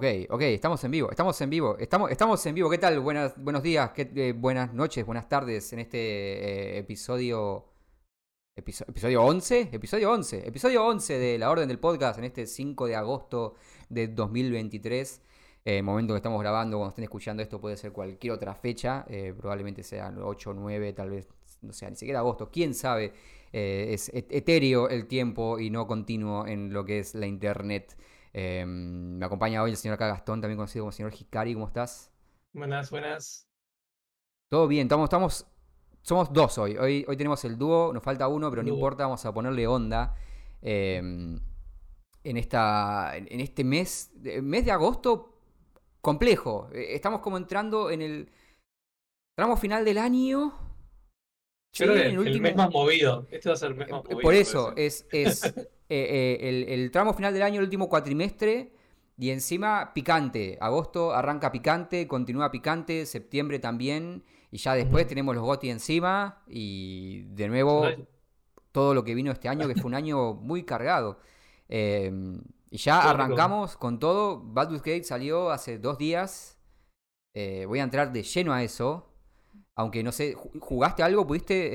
Ok, ok, estamos en vivo, estamos en vivo, estamos, estamos en vivo. ¿Qué tal? Buenas, buenos días, eh, buenas noches, buenas tardes en este eh, episodio, episo- episodio 11, episodio 11, episodio 11 de La Orden del Podcast en este 5 de agosto de 2023. Eh, momento que estamos grabando, cuando estén escuchando esto puede ser cualquier otra fecha, eh, probablemente sean 8, 9, tal vez, no sea, ni siquiera agosto, quién sabe. Es et- etéreo el tiempo y no continuo en lo que es la internet. Eh, me acompaña hoy el señor acá Gastón, también conocido como señor Hikari. ¿Cómo estás? Buenas, buenas. Todo bien, estamos, estamos, somos dos hoy. Hoy, hoy tenemos el dúo, nos falta uno, pero no importa, vamos a ponerle onda. eh, en, esta, en este mes, mes de agosto complejo. Eh, Estamos como entrando en el tramo final del año. Sí, creo que en el, el último- mes más movido. Este va a ser el mes más Eh, movido. Por eso, es, es eh, eh, el, el tramo final del año, el último cuatrimestre, y encima picante. Agosto arranca picante, continúa picante, septiembre también, y ya después tenemos los GOTY encima, y de nuevo todo lo que vino este año, que fue un año muy cargado. Eh, y ya arrancamos con todo. Baldur's Gate salió hace dos días. Voy a entrar de lleno a eso. Aunque no sé, ¿ju- ¿jugaste algo? ¿Pudiste...?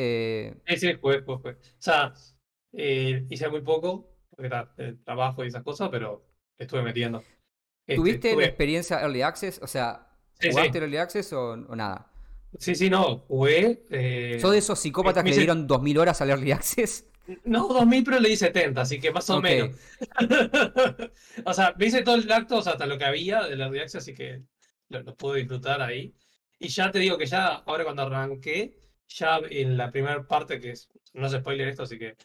eh, Sí, sí, jugué, jugué, jugué. O sea, eh, hice muy poco, porque era el trabajo y esas cosas, pero estuve metiendo. Este, ¿Tuviste la experiencia Early Access? O sea, Sí, ¿jugaste sí. el Early Access o, o nada? Sí, sí, no, jugué. eh, ¿Sos de esos psicópatas que le dieron 2000 horas al Early Access? No, 2000, pero le di 70, así que más o menos. O sea, me hice todo el acto, o sea, hasta lo que había de la reacción, así que lo, lo pude disfrutar ahí. Y ya te digo que ya, ahora cuando arranqué, ya en la primera parte, que es, no es spoiler esto, así que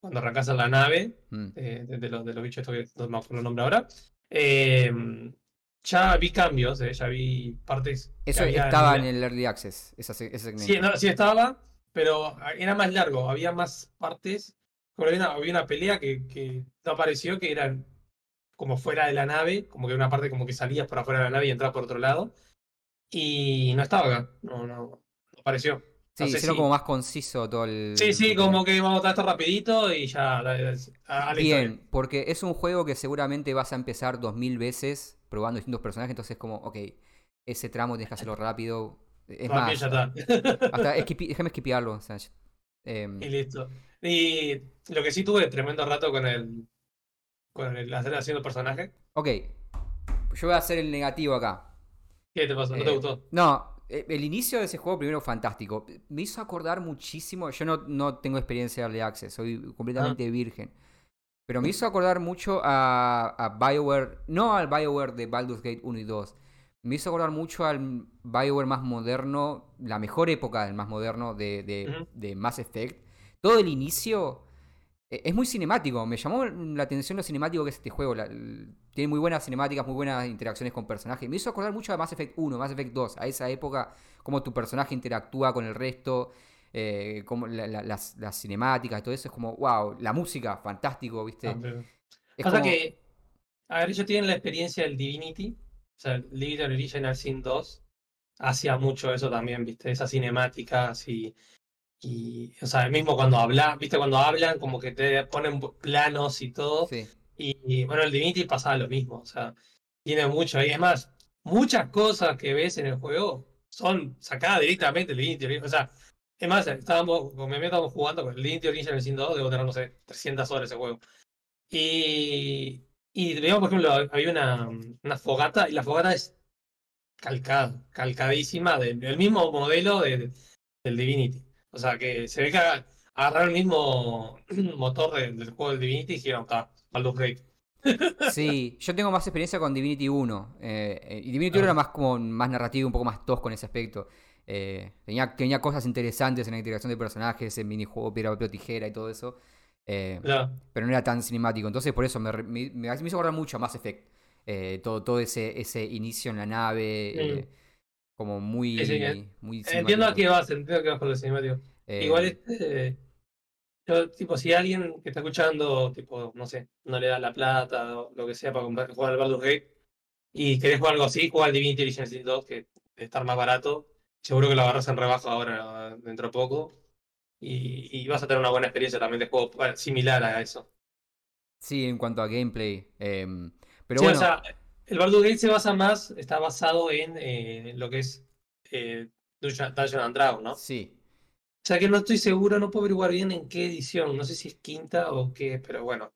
cuando arrancas en la nave, Mm. eh, de, de los, de los bichos estos que no me acuerdo el nombre ahora, eh, ya vi cambios, eh, ya vi partes Eso estaba en nivel- el Early Access, esa se- ese segmento. Sí, no, sí estaba, pero era más largo, había más partes. Había una, había una pelea que, que no apareció, que era como fuera de la nave, como que una parte como que salías por afuera de la nave y entrabas por otro lado. Y no estaba acá, no, no, no apareció. Sí, No sé si- como más conciso todo el... Sí, sí, como que vamos a tratar esto rapidito y ya, historia. Bien, porque es un juego que seguramente vas a empezar 2000 veces probando distintos personajes, entonces como, ok, ese tramo tienes que hacerlo rápido. Es más, ya está. hasta esquipi- déjame esquipearlo. o sea, em, Y listo. Y lo que sí tuve tremendo rato con el. con el hacer haciendo personaje. ok, yo voy a hacer el negativo acá. ¿Qué te pasó? ¿No te Eh, gustó? No, eh, el inicio de ese juego primero fantástico. Me hizo acordar muchísimo. Yo no, no tengo experiencia de Early Access, soy completamente virgen. Pero me hizo acordar mucho a, a BioWare, no al BioWare de Baldur's Gate 1 y 2. Me hizo acordar mucho al BioWare más moderno, la mejor época del más moderno de, de, de Mass Effect. Todo el inicio es muy cinemático. Me llamó la atención lo cinemático que es este juego. La- tiene muy buenas cinemáticas, muy buenas interacciones con personajes. Me hizo acordar mucho a Mass Effect 1, Mass Effect 2, a esa época, cómo tu personaje interactúa con el resto, eh, cómo la- la- las, las cinemáticas y todo eso. Es como, wow, la música, fantástico, ¿viste? Ah, pero- Es Pasa como- que. A ver, ellos tienen la experiencia del Divinity. O sea, el Divinity Original Sin 2 hacía mucho eso también, ¿viste? Esas cinemáticas y. Y, o sea, mismo cuando hablan, ¿viste? Cuando hablan, como que te ponen planos y todo. Sí. Y, y, bueno, el Divinity pasaba lo mismo, o sea, tiene mucho. Y es más, muchas cosas que ves en el juego son sacadas directamente del Divinity. O sea, es más, estábamos, con mi amigo estábamos jugando con el Divinity Original Sin 2, debo tener, no sé, 300 horas ese juego. Y, y veíamos, por ejemplo, había una, una fogata, y la fogata es calcada, calcadísima del, del mismo modelo de- del Divinity. O sea, que se ve que aga- agarraron el mismo motor de- del juego del Divinity y dijeron, está, Baldur's Gate. Sí, yo tengo más experiencia con Divinity 1. eh, eh, y Divinity 1 Ah. era más como más narrativo, un poco más tosco en ese aspecto. Eh, tenía, tenía cosas interesantes en la integración de personajes, en minijuego, piedra, papel tijera y todo eso. eh, Claro. pero no era tan cinemático. Entonces, por eso me, me, me- hizo acordar mucho a Mass Effect. Eh, todo, todo ese, ese inicio en la nave. Como muy. Sí, sí, eh, muy Entiendo a qué vas, entiendo a qué vas con lo cinemático. Eh, Igual este, yo, tipo, si alguien que está escuchando, tipo, no sé, no le da la plata o lo que sea para comprar, jugar al Baldur's Gate y querés jugar algo así, juega al Divinity Original Sin 2, que debe estar más barato. Seguro que lo agarras en rebaja ahora dentro de poco. Y, y vas a tener una buena experiencia también de juego bueno, similar a eso. Sí, en cuanto a gameplay. em, pero Sí, bueno. o sea, el Baldur's Gate se basa más, está basado en eh, lo que es eh, Dungeon and Dragon, ¿no? O Sí. sea que no estoy seguro, no puedo averiguar bien en qué edición, no sé si es quinta o qué, pero bueno.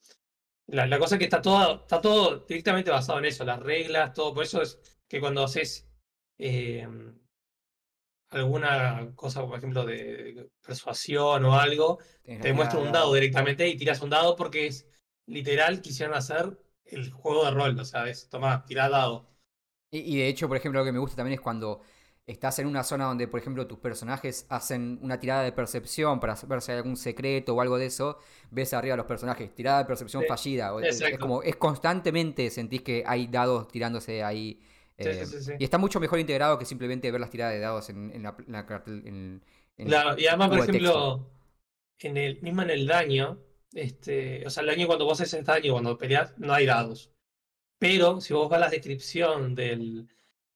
La, la cosa es que está todo, está todo directamente basado en eso, las reglas, todo. Por eso es que cuando haces eh, alguna cosa, por ejemplo, de persuasión o algo, te muestra un dado directamente y tiras un dado porque es literal, quisieron hacer el juego de rol, o sea, es, toma, tirá dado. Y, y de hecho, por ejemplo, lo que me gusta también es cuando estás en una zona donde, por ejemplo, tus personajes hacen una tirada de percepción para ver si hay algún secreto o algo de eso, ves arriba a los personajes, tirada de percepción Sí, fallida. es, como, es constantemente sentís que hay dados tirándose ahí. Sí, eh, sí, sí, sí. Y está mucho mejor integrado que simplemente ver las tiradas de dados en, en la, en la cartel- en- Claro, y además, por ejemplo, en el, mismo en el daño, este, o sea, el daño cuando vos haces daño, cuando peleas, no hay dados. Pero si vos vas a la descripción del,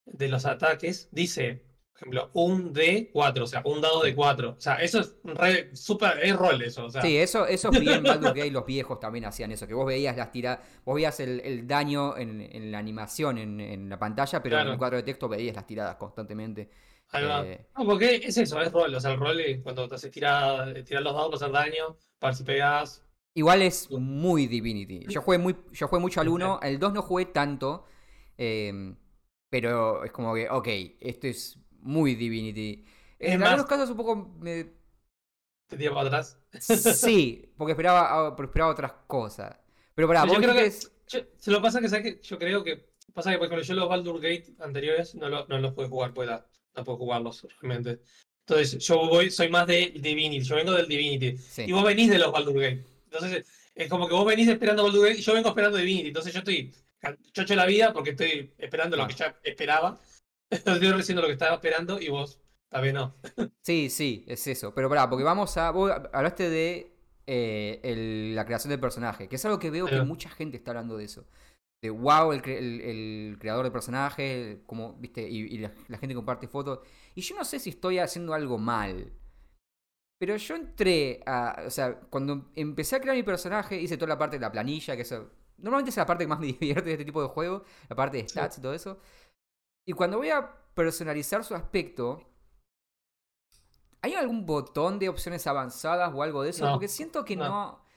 de los ataques, dice, por ejemplo, un D4, o sea, un dado de 4. O sea, eso es re, super, es rol eso, o sea. Sí, eso, eso vi en Baldur's Gate, los viejos también hacían eso, que vos veías las tiradas, vos veías el, el daño en, en la animación, en, en la pantalla, pero en el cuadro de texto veías las tiradas constantemente. Eh, No, porque es eso, es rol. O sea, el rol es cuando te haces tirar, tirar los dados para hacer daño, para ver si pegás. Igual es muy Divinity. Yo jugué, muy, yo jugué mucho al 1, el 2 no jugué tanto, eh, pero es como que, ok, esto es muy Divinity. Es En más- algunos casos un poco... me- Te tira para atrás. sí, porque esperaba, ah, porque esperaba otras cosas. Pero Pero vos yo creo que- Yo- se lo pasa que, ¿sabes qué? yo creo que. Pasa que, por ejemplo, yo los Baldur Gate anteriores no, lo- no los puedo jugar, pues la- no puedo jugarlos realmente. Entonces, yo voy, soy más de Divinity, yo vengo del Divinity. sí. Y vos venís de los Baldur Gate. Entonces, es como que vos venís esperando Gate y yo vengo esperando Divinity. Entonces, yo estoy chocho la vida porque estoy esperando lo que ya esperaba. Estoy recibiendo lo que estaba esperando y vos, vez no. Sí, sí, es eso. Pero pará, porque vamos a. Vos hablaste de eh, el- la creación del personaje, que es algo que veo que mucha gente está hablando de eso. De wow, el, cre- el- el creador de personaje, como, viste, y, y la, la gente comparte fotos. Y yo no sé si estoy haciendo algo mal. Pero yo entré a. O sea, cuando empecé a crear mi personaje, hice toda la parte de la planilla, que eso. Normalmente es la parte que más me divierte de este tipo de juego, la parte de stats y todo eso. Y cuando voy a personalizar su aspecto, ¿hay algún botón de opciones avanzadas o algo de eso? No, Porque siento que no. no.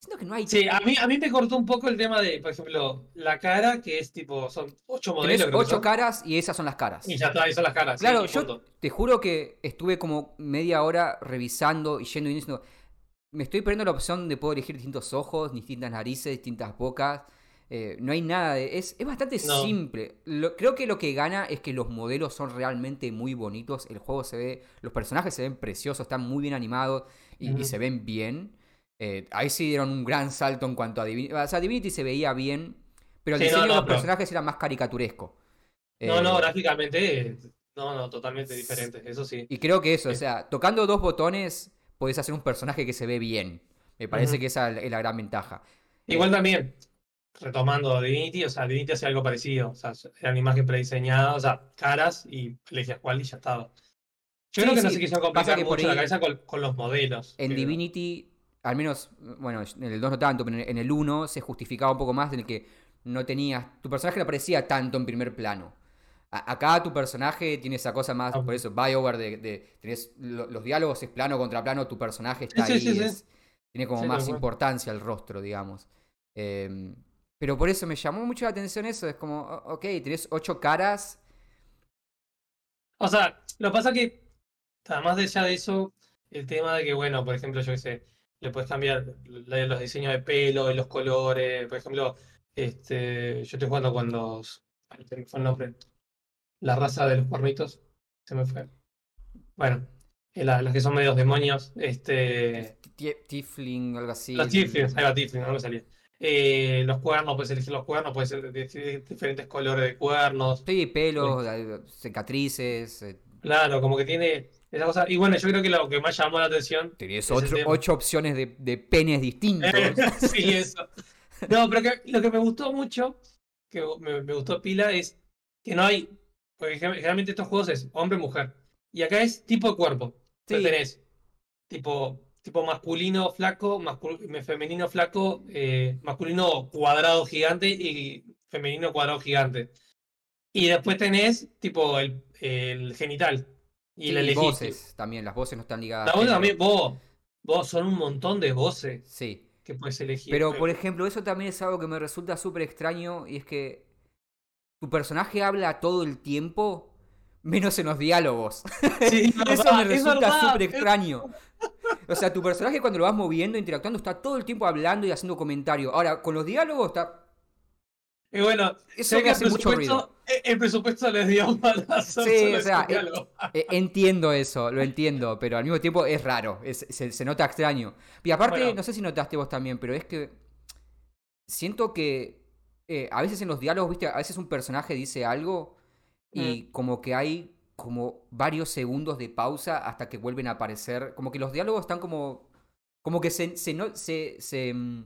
Siento que no hay. Sí, a mí, a mí me cortó un poco el tema de, por ejemplo, la cara, que es tipo, son ocho modelos. Tenés ocho caras y esas son las caras. Y ya está, ahí son las caras. Claro, yo punto. te juro que estuve como media hora revisando y yendo y diciendo. Me estoy perdiendo la opción de poder elegir distintos ojos, distintas narices, distintas bocas. Eh, no hay nada de. Es, es bastante No. simple. Lo- creo que lo que gana es que los modelos son realmente muy bonitos. El juego se ve. Los personajes se ven preciosos, están muy bien animados y, se ven bien. Eh, ahí sí dieron un gran salto en cuanto a Divinity. O sea, Divinity se veía bien, pero el Sí, no, diseño de no, los pero- personajes era más caricaturesco. No, no, Eh, gráficamente, eh, no, no, totalmente diferente, eso sí. y creo que eso, o Sí. sea, tocando dos botones podés hacer un personaje que se ve bien. Me parece que esa es la gran ventaja. Igual también, retomando Divinity, o sea, Divinity hacía algo parecido, o sea, eran imágenes prediseñadas, o sea, caras y elegías cuál y ya estaba. Yo Sí, creo que no sí, se quisieron complicar por mucho la cabeza con, con los modelos. En Divinity, al menos, bueno, en el 2 no tanto, pero en el 1 se justificaba un poco más en el que no tenías. Tu personaje no aparecía tanto en primer plano. A- acá tu personaje tiene esa cosa más, Ah. por eso, BioWare, de, de- tenés lo- los diálogos es plano contra plano, tu personaje está Sí, ahí. sí, sí, sí. es- tiene como más importancia el rostro, digamos. Eh, pero por eso me llamó mucho la atención eso. Es como, ok, tenés ocho caras. O sea, lo que pasa que, además de ya de eso, el tema de que, bueno, por ejemplo, yo qué sé, le puedes cambiar los diseños de pelo, los colores, por ejemplo, este, yo estoy jugando con los, fue el nombre, la raza de los cuernitos, se me fue. Bueno, eh, la- los que son medios demonios, este, Tiefling, algo así. los Tieflings, ahí va Tiefling, no me salía. Eh, los cuernos, puedes elegir los cuernos, puedes de diferentes colores de cuernos. Sí, pelos, eh, cicatrices. Claro, como que tiene esa cosa. Y bueno, yo creo que lo que más llamó la atención. Otro- tema. ocho opciones de, de penes distintos. sí, eso. No, pero que, lo que me gustó mucho, que me, me gustó pila, es que no hay. Porque gen- generalmente estos juegos es hombre-mujer. Y acá es tipo de cuerpo. Sí. Entonces tenés tipo, tipo masculino flaco, mascul- femenino flaco, eh, masculino cuadrado gigante y femenino cuadrado gigante. Y después tenés, tipo, el, el genital. Y Sí, la y elegís. voces también, las voces no están ligadas. La voz también, vos, vos son un montón de voces Sí. que puedes elegir. Pero, por ejemplo, eso también es algo que me resulta súper extraño y es que tu personaje habla todo el tiempo, menos en los diálogos. Sí, es Eso me es resulta súper extraño. O sea, tu personaje cuando lo vas moviendo, interactuando, está todo el tiempo hablando y haciendo comentario. Ahora, con los diálogos está... Y bueno, Eso sé el hace mucho presupuesto, eh, el presupuesto les dio para Sí, o sea, diálogo. Eh, entiendo eso, lo entiendo, pero al mismo tiempo es raro, es- se, se nota extraño. Y aparte, Bueno. no sé si notaste vos también, pero es que siento que eh, a veces en los diálogos, viste, a veces un personaje dice algo y Mm. como que hay como varios segundos de pausa hasta que vuelven a aparecer, como que los diálogos están como, como que se, se, no- se, se, mm,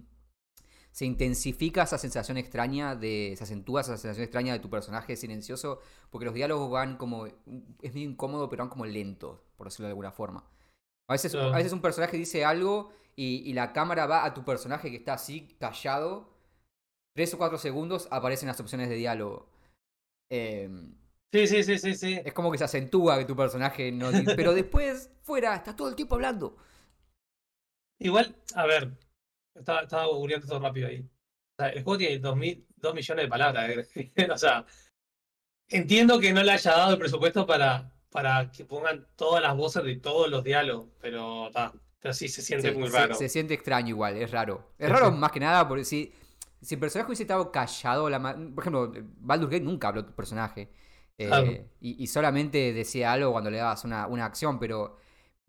se intensifica esa sensación extraña de, se acentúa esa sensación extraña de tu personaje silencioso, porque los diálogos van como, es medio incómodo, pero van como lentos, por decirlo de alguna forma. A veces, Claro. a veces un personaje dice algo y, y la cámara va a tu personaje que está así, callado, tres o cuatro segundos aparecen las opciones de diálogo. Em, Sí, sí, sí, sí, sí. es como que se acentúa que tu personaje no... Pero después, fuera, está todo el tiempo hablando. Igual, a ver, estaba, estaba googleando todo rápido ahí. O sea, el juego tiene 2000, 2 millones de palabras. eh. o sea, entiendo que no le haya dado el presupuesto para, para que pongan todas las voces de todos los diálogos, pero, ta, pero sí se siente Sí, muy se, raro. se siente extraño igual, es raro. Es raro más que nada porque si, si el personaje hubiese estado callado, la por ejemplo, Baldur's Gate nunca habló tu personaje. eh, Claro. y, y solamente decía algo cuando le dabas una, una acción, pero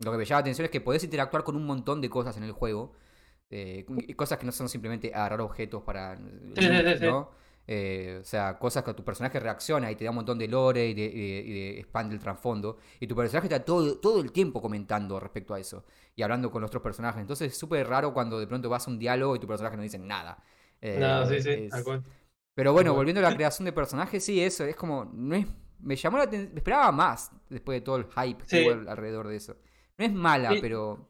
lo que me llama la atención es que podés interactuar con un montón de cosas en el juego. Eh, cosas que no son simplemente agarrar objetos para... Sí. ¿no? Eh, o sea, cosas que tu personaje reacciona y te da un montón de lore y de, y de- y de expande el trasfondo. Y tu personaje está todo, todo el tiempo comentando respecto a eso y hablando con los otros personajes. Entonces es súper raro cuando de pronto vas a un diálogo y tu personaje no dice nada. Eh, No, sí, sí, es-. Pero bueno, volviendo a la creación de personajes, sí, eso, es como, no es, me llamó la atención, esperaba más después de todo el hype que hubo al- alrededor de eso. No es mala, Sí. pero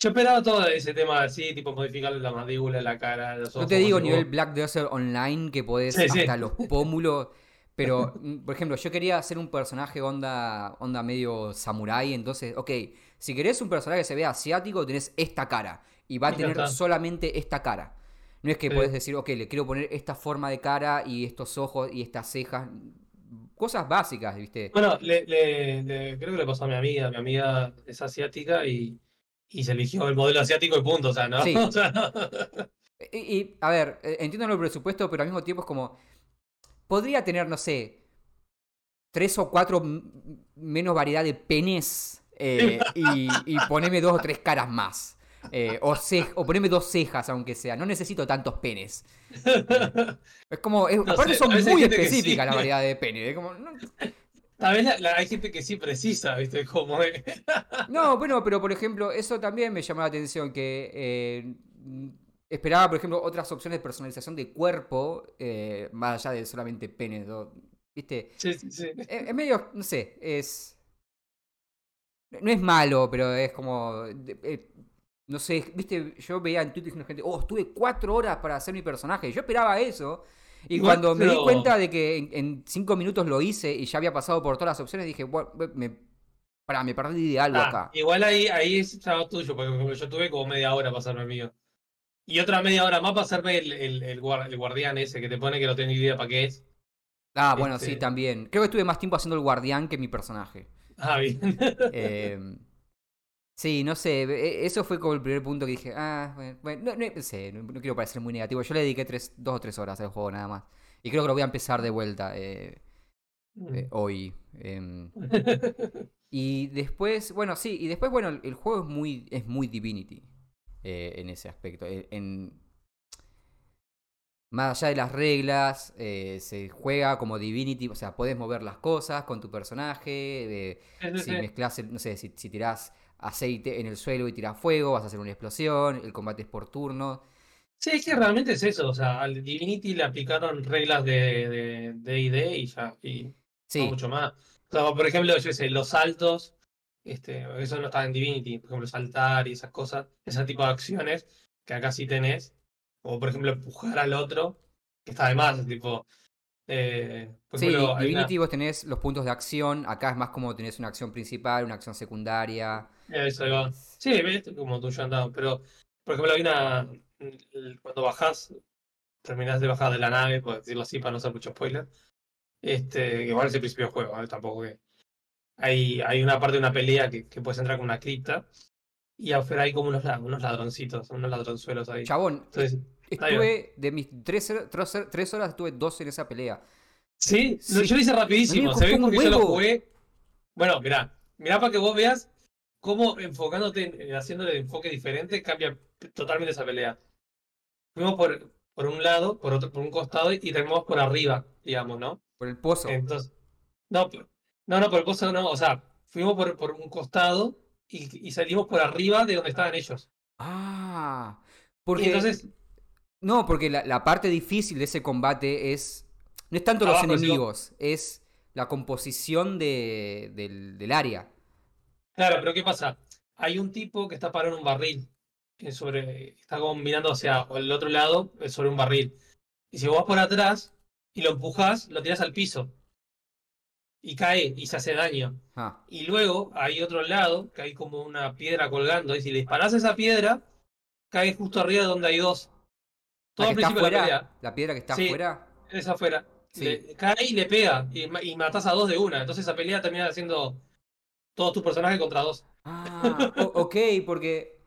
Yo esperaba todo ese tema así, tipo modificarle la mandíbula, la cara, los ojos. no te digo tipo- nivel Black Desert Online que podés Sí, sí. hasta los pómulos. Pero, mm, por ejemplo, yo quería hacer un personaje onda, onda medio samurai. Entonces, ok, si querés un personaje que se vea asiático, tenés esta cara. Y va a tener está. solamente esta cara. No es que Sí. podés decir, ok, le quiero poner esta forma de cara y estos ojos y estas cejas. Cosas básicas, ¿viste? Bueno, le, le- le- creo que le pasó a mi amiga. Mi amiga es asiática y, y se eligió el modelo asiático y punto. O sea, ¿no? Sí. O sea, Y, y, a ver, eh, entiendo el presupuesto, pero al mismo tiempo es como. Podría tener, no sé, tres o cuatro menos variedad de penes eh, y, y ponerme dos o tres caras más. Eh, o, ce- o ponerme dos cejas, aunque sea. No necesito tantos penes. Es como. es- No aparte sé, son muy específicas sí. la variedad de penes. es como, no, la- la- hay gente que sí precisa, ¿viste? Como. No, bueno, pero por ejemplo, eso también me llamó la atención, que eh, esperaba, por ejemplo, otras opciones de personalización de cuerpo, eh, más allá de solamente penes, ¿no? ¿viste? Sí, sí, sí. Es, medio, no sé, es... No es malo, pero es como... eh, no sé, viste, yo veía en Twitter diciendo gente, oh, estuve cuatro horas para hacer mi personaje. Yo esperaba eso. Y cuando me di cuenta de que en, en cinco minutos lo hice y ya había pasado por todas las opciones, dije, bueno, me, pará, me perdí de algo Ah, acá. igual ahí, ahí es trabajo tuyo, porque yo tuve como media hora para hacerme el mío. Y otra media hora más para hacerme el, el, el, guar- el guardián ese que te pone que no tengo idea para qué es. Ah, bueno, sí, Este- también. Creo que estuve más tiempo haciendo el guardián que mi personaje. Ah, bien. Eh, sí, no sé. e- Eso fue como el primer punto que dije. Ah, bueno, bueno, no, no sé, no, no quiero parecer muy negativo. Yo le dediqué tres, dos o tres horas al juego nada más. Y creo que lo voy a empezar de vuelta eh, eh, hoy. em. y después, bueno, sí, y después, bueno, el, el juego es muy, es muy Divinity eh, en ese aspecto. Eh, En, más allá de las reglas, eh, se juega como Divinity, o sea, puedes mover las cosas con tu personaje. eh, Sí, sí, si mezclas, no sé, si, si tirás aceite en el suelo y tirás fuego, vas a hacer una explosión, el combate es por turno. Sí, es que realmente es eso. O sea, al Divinity le aplicaron reglas de de D&D y ya. Y no mucho más. O sea, por ejemplo, yo sé, los saltos. Este, eso no está en Divinity. Por ejemplo, saltar y esas cosas. Ese tipo de acciones que acá sí tenés. O por ejemplo, empujar al otro. que está de más, tipo. Eh, por Sí, ejemplo, hay una- Divinity vos tenés los puntos de acción, acá es más como tenés una acción principal, una acción secundaria. Eso, va. Sí, ves, como tuyo andado. Pero, por ejemplo, hay una. Cuando bajás, terminás de bajar de la nave, por decirlo así, para no hacer mucho spoiler. Este, igual es el principio del juego, ¿eh? tampoco que. Hay, hay una parte de una pelea que, que puedes entrar con una cripta. Y afuera hay como unos, unos ladroncitos, unos ladronzuelos ahí. Chabón, Entonces, va. estuve de mis tres, tres tres horas, estuve dos en esa pelea. Sí, Sí. yo lo hice rapidísimo. Se ve un porque yo lo jugué. Bueno, mirá, mirá para que vos veas cómo enfocándote, en- en haciéndole enfoque diferente, cambia totalmente esa pelea. Fuimos por, por un lado, por otro, por un costado y terminamos por arriba, digamos, ¿no? Por el pozo. Entonces, no, no, no, por el pozo no, o sea, fuimos por, por un costado y, y salimos por arriba de donde estaban ellos. Ah, Y porque entonces, no, porque la, la parte difícil de ese combate es no es tanto los enemigos, es la composición de, del, del área. Claro, pero ¿qué pasa? Hay un tipo que está parado en un barril. que sobre, está como mirando hacia el otro lado, sobre un barril. Y si vos vas por atrás y lo empujás, lo tirás al piso. Y cae y se hace daño. Ah, Y luego hay otro lado, que hay como una piedra colgando. Y si le disparás a esa piedra, cae justo arriba de donde hay dos. Todo la al principio de la pelea. la piedra que está Sí. afuera. Es afuera. Sí. Le- cae y le pega. Y, y matás a dos de una. Entonces esa pelea termina haciendo todos tus personajes contra dos. Ah, ok, porque.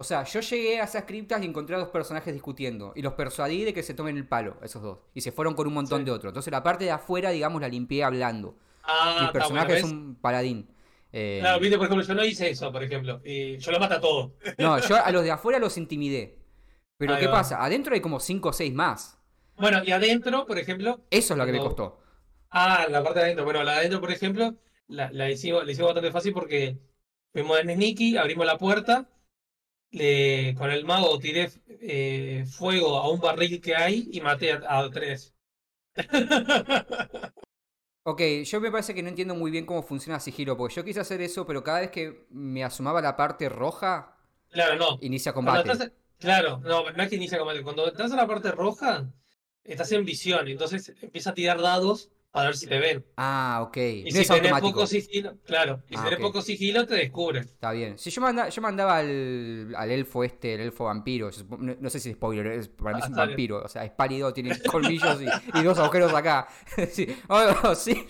O sea, yo llegué a esas criptas y encontré a dos personajes discutiendo. Y los persuadí de que se tomen el palo, esos dos. Y se fueron con un montón Sí. de otros. Entonces la parte de afuera, digamos, la limpié hablando. Ah, Mi personaje bueno, es un paladín. Eh, Claro, viste, por ejemplo, yo no hice eso, por ejemplo. Y yo lo mato a todo. no, yo a los de afuera los intimidé. Pero Ahí ¿qué va. pasa? Adentro hay como 5 o 6 más. Bueno, y adentro, por ejemplo. Eso es lo que me No. costó. Ah, la parte de adentro. Bueno, la de adentro, por ejemplo, la, la hicimos, la hicimos bastante fácil porque fuimos en Sneaky, abrimos la puerta, le, con el mago tiré eh, fuego a un barril que hay y maté a, a tres. Ok, yo me parece que no entiendo muy bien cómo funciona Sigilo, porque yo quise hacer eso, pero cada vez que me asomaba la parte roja, Claro, no. inicia combate. estás- claro, no, no es que inicia combate. Cuando entras a la parte roja, estás en visión, entonces empieza a tirar dados para ver si te ven. Ah, ok. Y no si es tenés automático. poco sigilo, claro, y si Ah, tenés ok. poco sigilo, te descubren. Está bien. Si yo, manda- yo mandaba al, al elfo este, el elfo vampiro. No, no sé si es spoiler, es- para mí es Ah, un vampiro. O sea, es pálido, tiene colmillos y, y dos agujeros acá. sí. Oh, sí.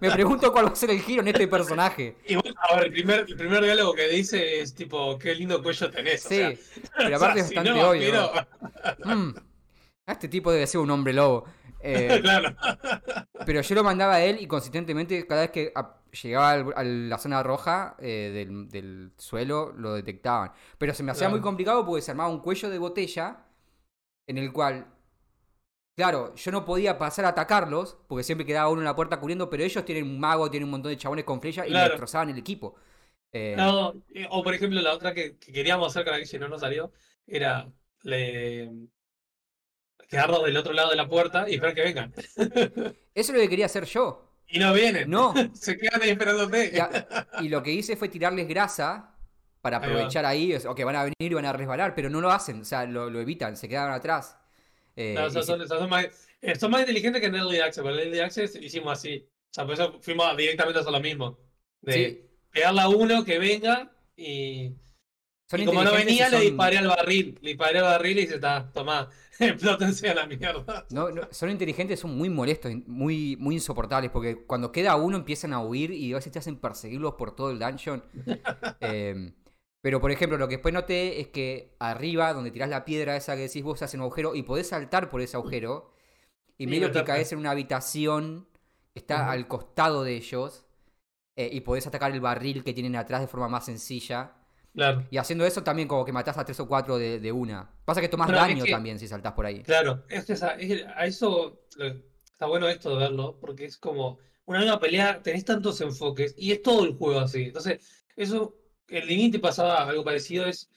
Me pregunto cuál va a ser el giro en este personaje. Y bueno, a ver, el primer, el primer diálogo que dice es tipo, qué lindo cuello tenés. o Sí, sea, pero o sea, aparte es si bastante no, obvio. Mm, este tipo debe ser un hombre lobo. Eh, claro. Pero yo lo mandaba a él y consistentemente cada vez que llegaba al- a la zona roja eh, del, del suelo lo detectaban. Pero se me hacía Claro. muy complicado porque se armaba un cuello de botella en el cual, claro, yo no podía pasar a atacarlos porque siempre quedaba uno en la puerta cubriendo, pero ellos tienen un mago, tienen un montón de chabones con flecha y destrozaban el equipo. Eh, No, o por ejemplo, la otra que, que queríamos hacer con la que no nos salió era le... quedarnos del otro lado de la puerta y esperar que vengan. Eso es lo que quería hacer yo. Y no vienen. No. Se quedan ahí esperándote. Y, y lo que hice fue tirarles grasa para Ahí aprovechar ahí. O que van a venir y van a resbalar, pero no lo hacen. O sea, lo, lo evitan, se quedan atrás. Eh, No, son, más, eh, son más inteligentes que en Early Access, en Early Access hicimos así. O sea, por eso fuimos directamente a lo mismo. De sí, pegarle a uno que venga y, son y como no venía, le disparé al barril. Le disparé al barril y se está, tomá, explótense a la mierda. no, no, son inteligentes, son muy molestos, muy, muy insoportables, porque cuando queda uno empiezan a huir y a veces te hacen perseguirlos por todo el dungeon. Eh, pero, por ejemplo, lo que después noté es que arriba, donde tirás la piedra esa que decís vos, se hace un agujero y podés saltar por ese agujero. Y Y medio que caes en una habitación está al costado de ellos. eh, y podés atacar el barril que tienen atrás de forma más sencilla. Claro, Y haciendo eso también como que matás a tres o cuatro de, de una. Pasa que tomás es daño que- también si saltás por ahí. claro. Es que esa- es- a eso está bueno esto de verlo, porque es como una nueva pelea, tenés tantos enfoques y es todo el juego así. Entonces, eso, el Divinity pasaba algo parecido, es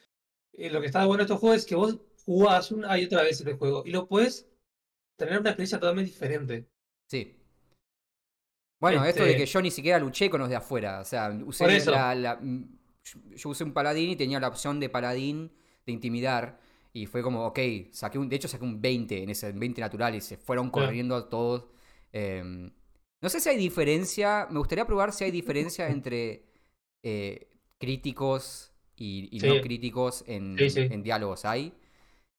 eh, lo que está bueno de estos juegos es que vos jugás una y otra vez este juego y lo puedes tener una experiencia totalmente diferente. Sí. Bueno, esto de Este- que yo ni siquiera luché con los de afuera. O sea, usé la, la- yo- usé un paladín y tenía la opción de paladín de intimidar. Y fue como, ok, saqué un, de hecho saqué un 20 en ese 20 natural y se fueron corriendo todos. Eh, no sé si hay diferencia, me gustaría probar si hay diferencia entre eh, críticos y, y no críticos en, Sí, sí. en diálogos. ¿Hay?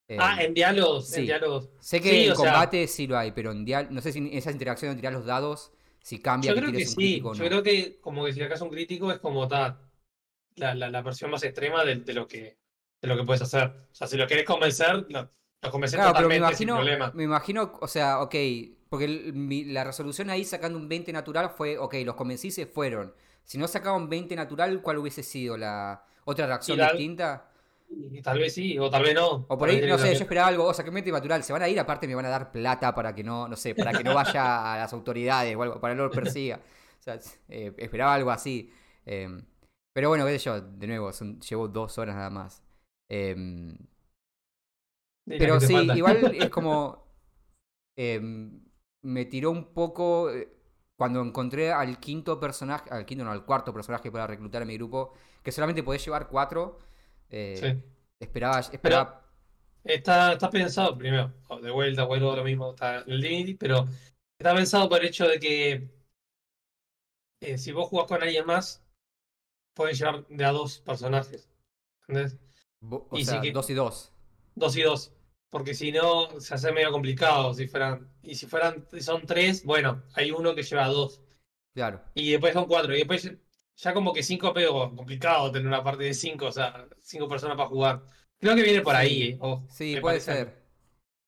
Eh, Ah, en diálogos, sí. en diálogos. Sé que en sea- combate sí lo hay, pero en dial no sé si en esa interacción de tirar los dados, si cambia Yo que creo que sí, crítico yo no. creo que como que si sacas un crítico es como ta, la, la, la versión más extrema de, de lo que de lo que puedes hacer. O sea, si lo querés convencer, lo, lo convences Claro, pero me totalmente sin imagino, problema. me imagino, o sea, ok, porque el- mi- la resolución ahí sacando un 20 natural fue, ok, los convencí se fueron. Si no sacaban 20 natural, ¿cuál hubiese sido la otra reacción distinta? Y tal vez sí, o tal vez no. O por ahí, no sé, yo esperaba algo, o sea, que 20 natural, se van a ir, aparte me van a dar plata para que no, no sé, para que no vaya a las autoridades o algo, para que no lo persiga. O sea, eh, esperaba algo así. Eh, pero bueno, qué sé yo, de nuevo, son, llevo dos horas nada más. Em, Pero sí, falta. igual es como. em, me tiró un poco. eh, Cuando encontré al quinto personaje. Al quinto, no, al cuarto personaje para reclutar a mi grupo. Que solamente podés llevar cuatro. eh, Sí. Esperaba. esperaba Está, está pensado, primero, de vuelta, vuelvo a lo mismo, está en el Divinity, pero está pensado por el hecho de que eh, si vos jugás con alguien más, pueden llevar de a dos personajes. ¿Entendés? o y sí sea, que- dos y dos. Dos y dos. Porque si no, se hace medio complicado. Si fueran, y si fueran, son tres, bueno, hay uno que lleva dos. Claro. Y después son cuatro. Y después ya como que cinco pego complicado tener una parte de cinco, o sea, cinco personas para jugar. Creo que viene por ahí. eh, Sí, puede parece. ser.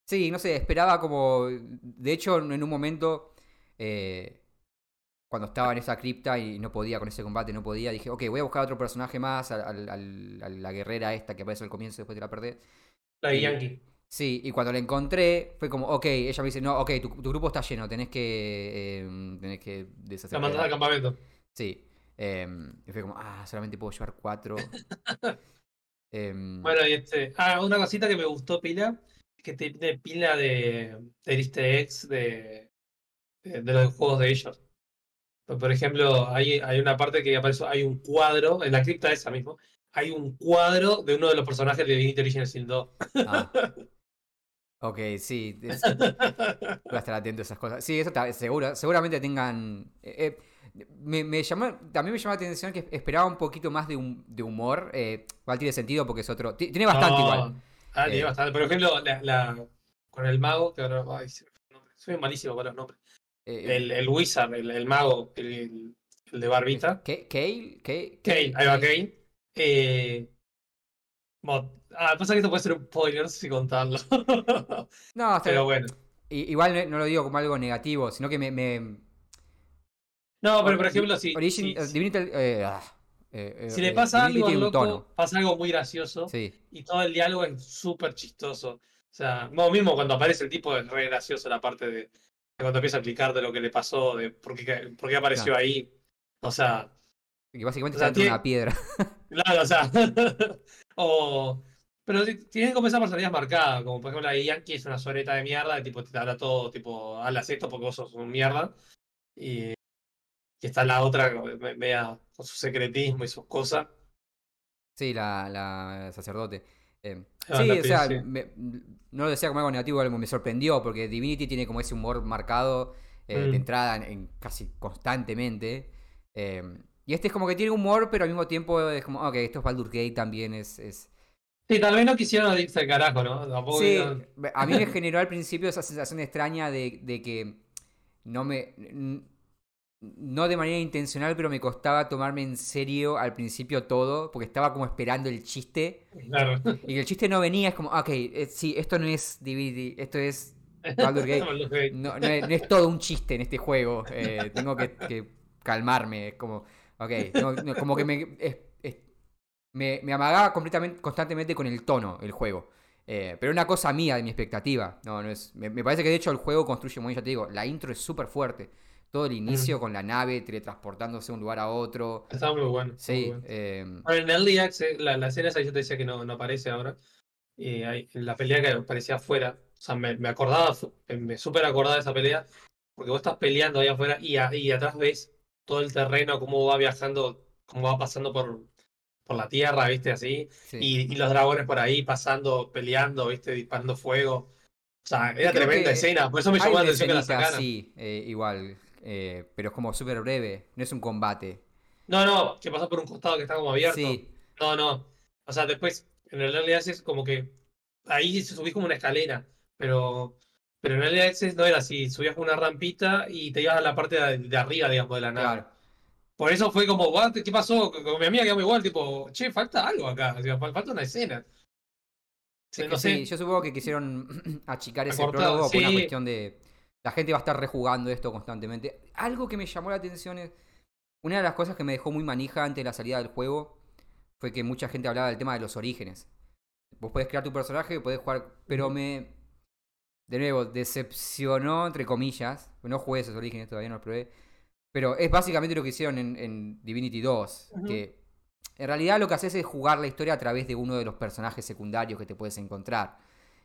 Sí, no sé, esperaba como. De hecho, en un momento. eh, cuando estaba en esa cripta y no podía con ese combate, no podía, dije, ok, voy a buscar otro personaje más, a la guerrera esta que aparece al comienzo después de la perdés. La de Yankee. Sí, y cuando la encontré, fue como, ok, ella me dice, no, ok, tu, tu grupo está lleno, tenés que, eh, tenés que La deshacerte. mandás al campamento. Sí. em, y fue como, ah, solamente puedo llevar cuatro. Em, Bueno, y este. Ah, una cosita que me gustó pila, que tiene pila de, de easter eggs de, de, de los juegos de ellos. Por ejemplo, hay, hay una parte que aparece, hay un cuadro, en la cripta esa mismo, hay un cuadro de uno de los personajes de Divinity Original Sin 2. ah. Ok, sí, es- voy a estar atento a esas cosas. Sí, eso está, seguro, seguramente tengan... eh, eh, me, me llamó, también me llamó la atención que esperaba un poquito más de, hum- de humor. Eh, igual tiene sentido porque es otro... ti- Tiene bastante No, igual. Ah, tiene Eh. bastante. Por ejemplo, la, la- con el mago, que ahora. Ay, soy malísimo para los nombres. Eh, El, el Wizard, el, el mago, el, el- de Barbita. ¿Kale? ¿Qué? Kane, ahí va Kane. Eh, bueno, ah, pasa que esto puede ser un spoiler, si contarlo. No, está Pero bueno. Igual no, lo digo como algo negativo, sino que me... me- No, pero por ejemplo, si, Origin, si, Divinity, eh, ah, eh, si le pasa algo al un tono. loco, pasa algo muy gracioso Sí, y todo el diálogo es súper chistoso. O sea, mismo cuando aparece el tipo es re gracioso la parte de cuando empieza a explicar de lo que le pasó, de por qué, por qué apareció Claro. ahí. O sea, que básicamente O sea, está de tiene- una piedra. Claro, o sea. o, pero ti- tienen como esas personalidades marcadas, como por ejemplo la de Yankee es una soreta de mierda, y tipo te habla todo, tipo, hablas esto porque vos sos un mierda. Y, y está la otra, media con su secretismo y sus cosas. Sí, la, la sacerdote. Eh, Ah, sí, o sea, me- no lo decía como algo negativo, algo me sorprendió, porque Divinity tiene como ese humor marcado eh, Mm. de entrada en, en casi constantemente. Eh, y este es como que tiene humor, pero al mismo tiempo es como, ok, esto es Baldur Gate también, es... es... Sí, tal vez no quisieron irse al carajo, ¿no? Tampoco Sí, quisieron- a mí me generó al principio esa sensación extraña de, de que no me... No de manera intencional, pero me costaba tomarme en serio al principio todo, porque estaba como esperando el chiste. Claro. Y el chiste no venía, es como, ok, eh, sí, esto no es Divinity, esto es Gate. Baldur's Gate. No, no es, no es todo un chiste en este juego. eh, tengo que, que calmarme. Es como, ok, no, como que me, es- es- me, me amagaba completamente, constantemente con el tono, el juego. Eh, pero una cosa mía de mi expectativa. No, no es, me, me parece que de hecho el juego construye muy, ya te digo, la intro es súper fuerte. Todo el inicio con la nave teletransportándose de un lugar a otro. Está muy bueno. muy Sí, bueno. eh, en Early Access, la, la escena esa que yo te decía que no, no aparece ahora, eh, hay- la pelea que aparecía afuera, o sea, me, me acordaba, fu- me súper acordaba de esa pelea, porque vos estás peleando ahí afuera y, a- y atrás ves todo el terreno, cómo va viajando, cómo va pasando por, por la tierra, ¿viste? Así. Sí. Y, y los dragones por ahí pasando, peleando, ¿viste? Disparando fuego. O sea, era creo tremenda escena. Por eso me llamó la atención que la sacaran. así, eh, igual, eh, pero es como súper breve, no es un combate. No, no, que pasa por un costado que está como abierto. Sí, No, no. O sea, después, en el Early Access, como que ahí subís como una escalera. Pero, pero en Access no era así. Subías como una rampita y te ibas a la parte de, de arriba, digamos, de la nave. claro. Por eso fue como, "What? ¿qué pasó? Con mi amiga quedamos igual, tipo, che, falta algo acá. O sea, fal- falta una escena. Sí, Es que no sé. sí, yo supongo que quisieron achicar ese prólogo por una sí. cuestión de. La gente va a estar rejugando esto constantemente. Algo que me llamó la atención es. Una de las cosas que me dejó muy manija antes de la salida del juego fue que mucha gente hablaba del tema de los orígenes. Vos podés crear tu personaje, podés jugar. Pero me. De nuevo, decepcionó, entre comillas. No jugué esos orígenes, todavía no los probé. Pero es básicamente lo que hicieron en, en Divinity 2. Ujú. Que en realidad lo que haces es jugar la historia a través de uno de los personajes secundarios que te puedes encontrar.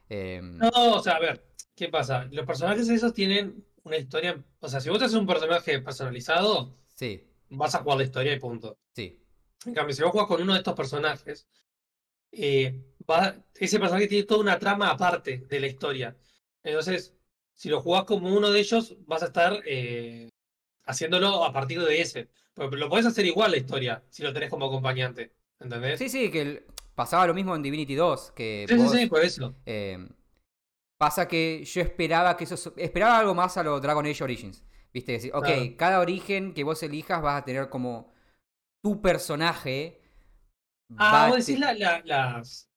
Em, No, o sea, a ver, ¿qué pasa? Los personajes esos tienen una historia. O sea, si vos haces un personaje personalizado, Sí, vas a jugar la historia y punto. sí. En cambio, si vos jugás con uno de estos personajes, eh, va- ese personaje tiene toda una trama aparte de la historia. Entonces, si lo jugás como uno de ellos, vas a estar eh, haciéndolo a partir de ese. Pero lo podés hacer igual la historia, si lo tenés como acompañante. ¿Entendés? Sí, sí, que el- pasaba lo mismo en Divinity 2. Que sí, sí, vos, sí, por eso. em, pasa que yo esperaba que eso. Esperaba algo más a lo Dragon Age Origins. Viste, decir, ok, Claro. cada origen que vos elijas vas a tener como tu personaje. Ah, vos decís te- la, la- las.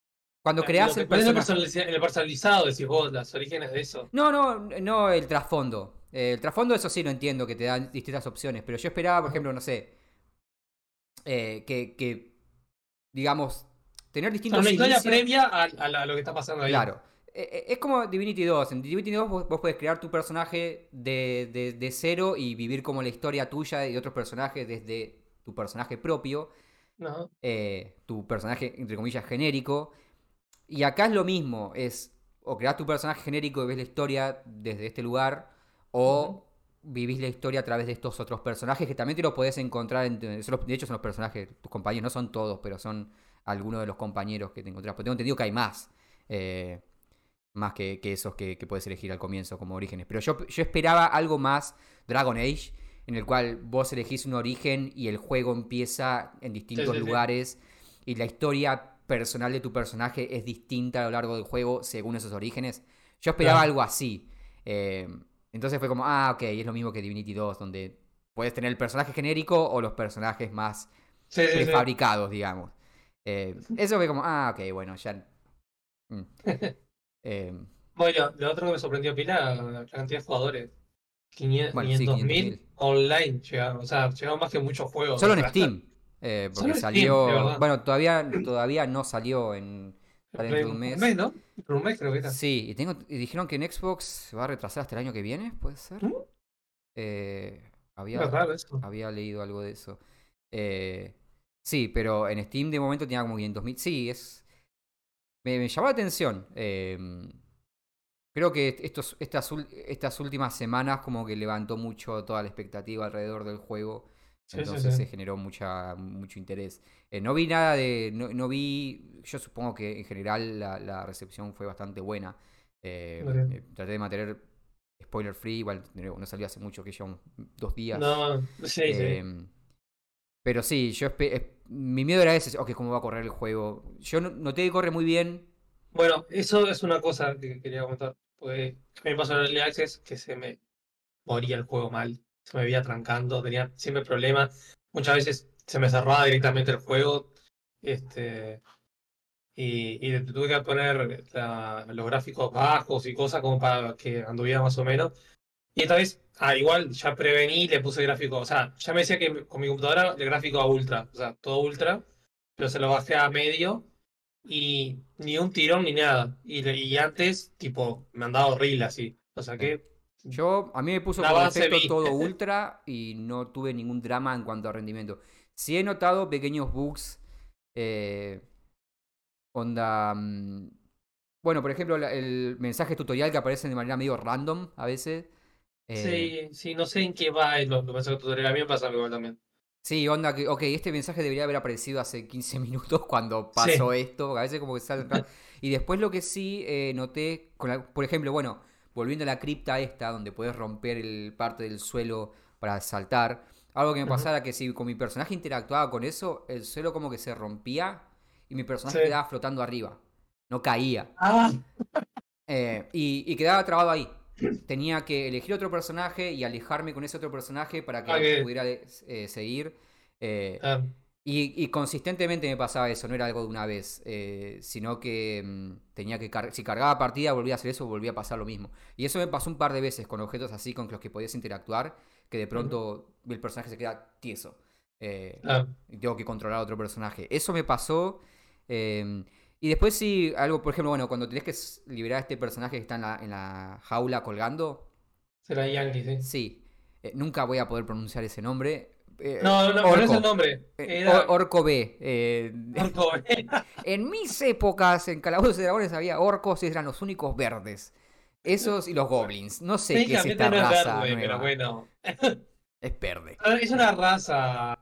Cuando creas el personaje. el personalizado, decís vos, los orígenes de eso. No, no, no el trasfondo. Eh, el trasfondo, eso sí lo entiendo, que te dan distintas opciones. Pero yo esperaba, por ejemplo, no sé. eh, que, que, digamos, tener O sea, distintos una historia previa a, a lo que está pasando ahí. Claro. Eh, eh, Es como Divinity 2. En Divinity 2 vos, vos podés crear tu personaje de, de- de cero y vivir como la historia tuya y otros personajes desde tu personaje propio, Ajá. eh, tu personaje, entre comillas, genérico. Y acá es lo mismo, es o creas tu personaje genérico y ves la historia desde este lugar, o vivís la historia a través de estos otros personajes que también te los podés encontrar, en, de hecho son los personajes, tus compañeros, no son todos, pero son algunos de los compañeros que te encontrás. Porque tengo entendido que hay más. eh, más que, que esos que, que puedes elegir al comienzo como orígenes. Pero yo, yo esperaba algo más Dragon Age, en el cual vos elegís un origen y el juego empieza en distintos sí, sí. lugares y la historia personal de tu personaje es distinta a lo largo del juego según esos orígenes. Yo esperaba Claro. algo así. Eh, entonces fue como, ah, ok, es lo mismo que Divinity 2, donde puedes tener el personaje genérico o los personajes más prefabricados, digamos. Eh, eso fue como, ah, ok, bueno, ya. mm. Eh, Bueno, lo otro que me sorprendió pila, la cantidad de jugadores. 500 Bueno, sí, 500.000 500.000. online llegaron. O sea, llegaron más que muchos juegos. solo en Steam. eh, porque Solo en Steam, salió. bueno, todavía, todavía no salió en. dentro de un mes. ¿no? Por un mes creo que era. Sí, y, tengo, y dijeron que en Xbox se va a retrasar hasta el año que viene, ¿puede ser? ¿Mm? Eh, había leído algo de eso. Eh, sí, pero en Steam de momento tenía como 500.000. Sí, es. Me, me llamó la atención. eh, creo que estos, estas, estas últimas semanas como que levantó mucho toda la expectativa alrededor del juego. Sí, Entonces sí. se generó mucha, mucho interés. Eh, no vi nada de. No, no vi. Yo supongo que en general la, la recepción fue bastante buena. Eh, eh, traté de mantener spoiler free. Igual no salió hace mucho, que llevan dos días. No, sí, sí. Eh, Pero sí, yo espe- mi miedo era ese, ok, cómo va a correr el juego. Yo no- noté que corre muy bien. Bueno, eso es una cosa que quería comentar. Mí me pasó en Early Access que se me moría el juego mal. Se me veía trancando, tenía siempre problemas. Muchas veces se me cerraba directamente el juego. Este. Y, y tuve que poner los gráficos bajos y cosas como para que anduviera más o menos. Y esta vez, ah, igual, ya prevení, le puse gráfico. O sea, ya me decía que con mi computadora el gráfico a ultra. O sea, todo ultra. Pero se lo bajé a medio y ni un tirón ni nada. Y, y antes, tipo, me andaba horrible así. O sea que, Yo, a mí me puso por defecto todo ultra y no tuve ningún drama en cuanto a rendimiento. Sí he notado pequeños bugs. eh, onda. mm, bueno, por ejemplo, el mensaje tutorial que aparecen de manera medio random a veces. Eh, sí, sí, no sé en qué va el- los mensajes tutoriales. A mí me pasa igual también. Sí, onda que, ok, este mensaje debería haber aparecido hace 15 minutos cuando pasó esto, porque a veces como que sale... y después lo que sí eh, noté, con la- por ejemplo, bueno, volviendo a la cripta esta, donde puedes romper el parte del suelo para saltar, algo que me Ujú. pasaba que si con mi personaje interactuaba con eso, el suelo como que se rompía y mi personaje Sí. quedaba flotando arriba, no caía. Ah, Eh, y, y quedaba trabado ahí. Tenía que elegir otro personaje y alejarme con ese otro personaje para que Ah, que- pudiera eh, seguir. Eh, ah, y, y consistentemente me pasaba eso, no era algo de una vez, eh, sino que mm, tenía que car- si cargaba partida volvía a hacer eso, volvía a pasar lo mismo. Y eso me pasó un par de veces con objetos así con los que podías interactuar, que de pronto el personaje se queda tieso. Eh, ah. y tengo que controlar a otro personaje. Eso me pasó. eh, y después sí, algo, por ejemplo, bueno, cuando tenés que liberar a este personaje que está en la, en la jaula colgando, Será Yankee, sí. sí, eh, nunca voy a poder pronunciar ese nombre. Eh, No, no, no, es el nombre. Eh, Era Or- Orco B. eh, Orco. en mis épocas, en Calabozos y Dragones había orcos y eran los únicos verdes. Esos y los goblins. No sé qué es esta no es raza verde, nueva. pero bueno. Es verde. Es una raza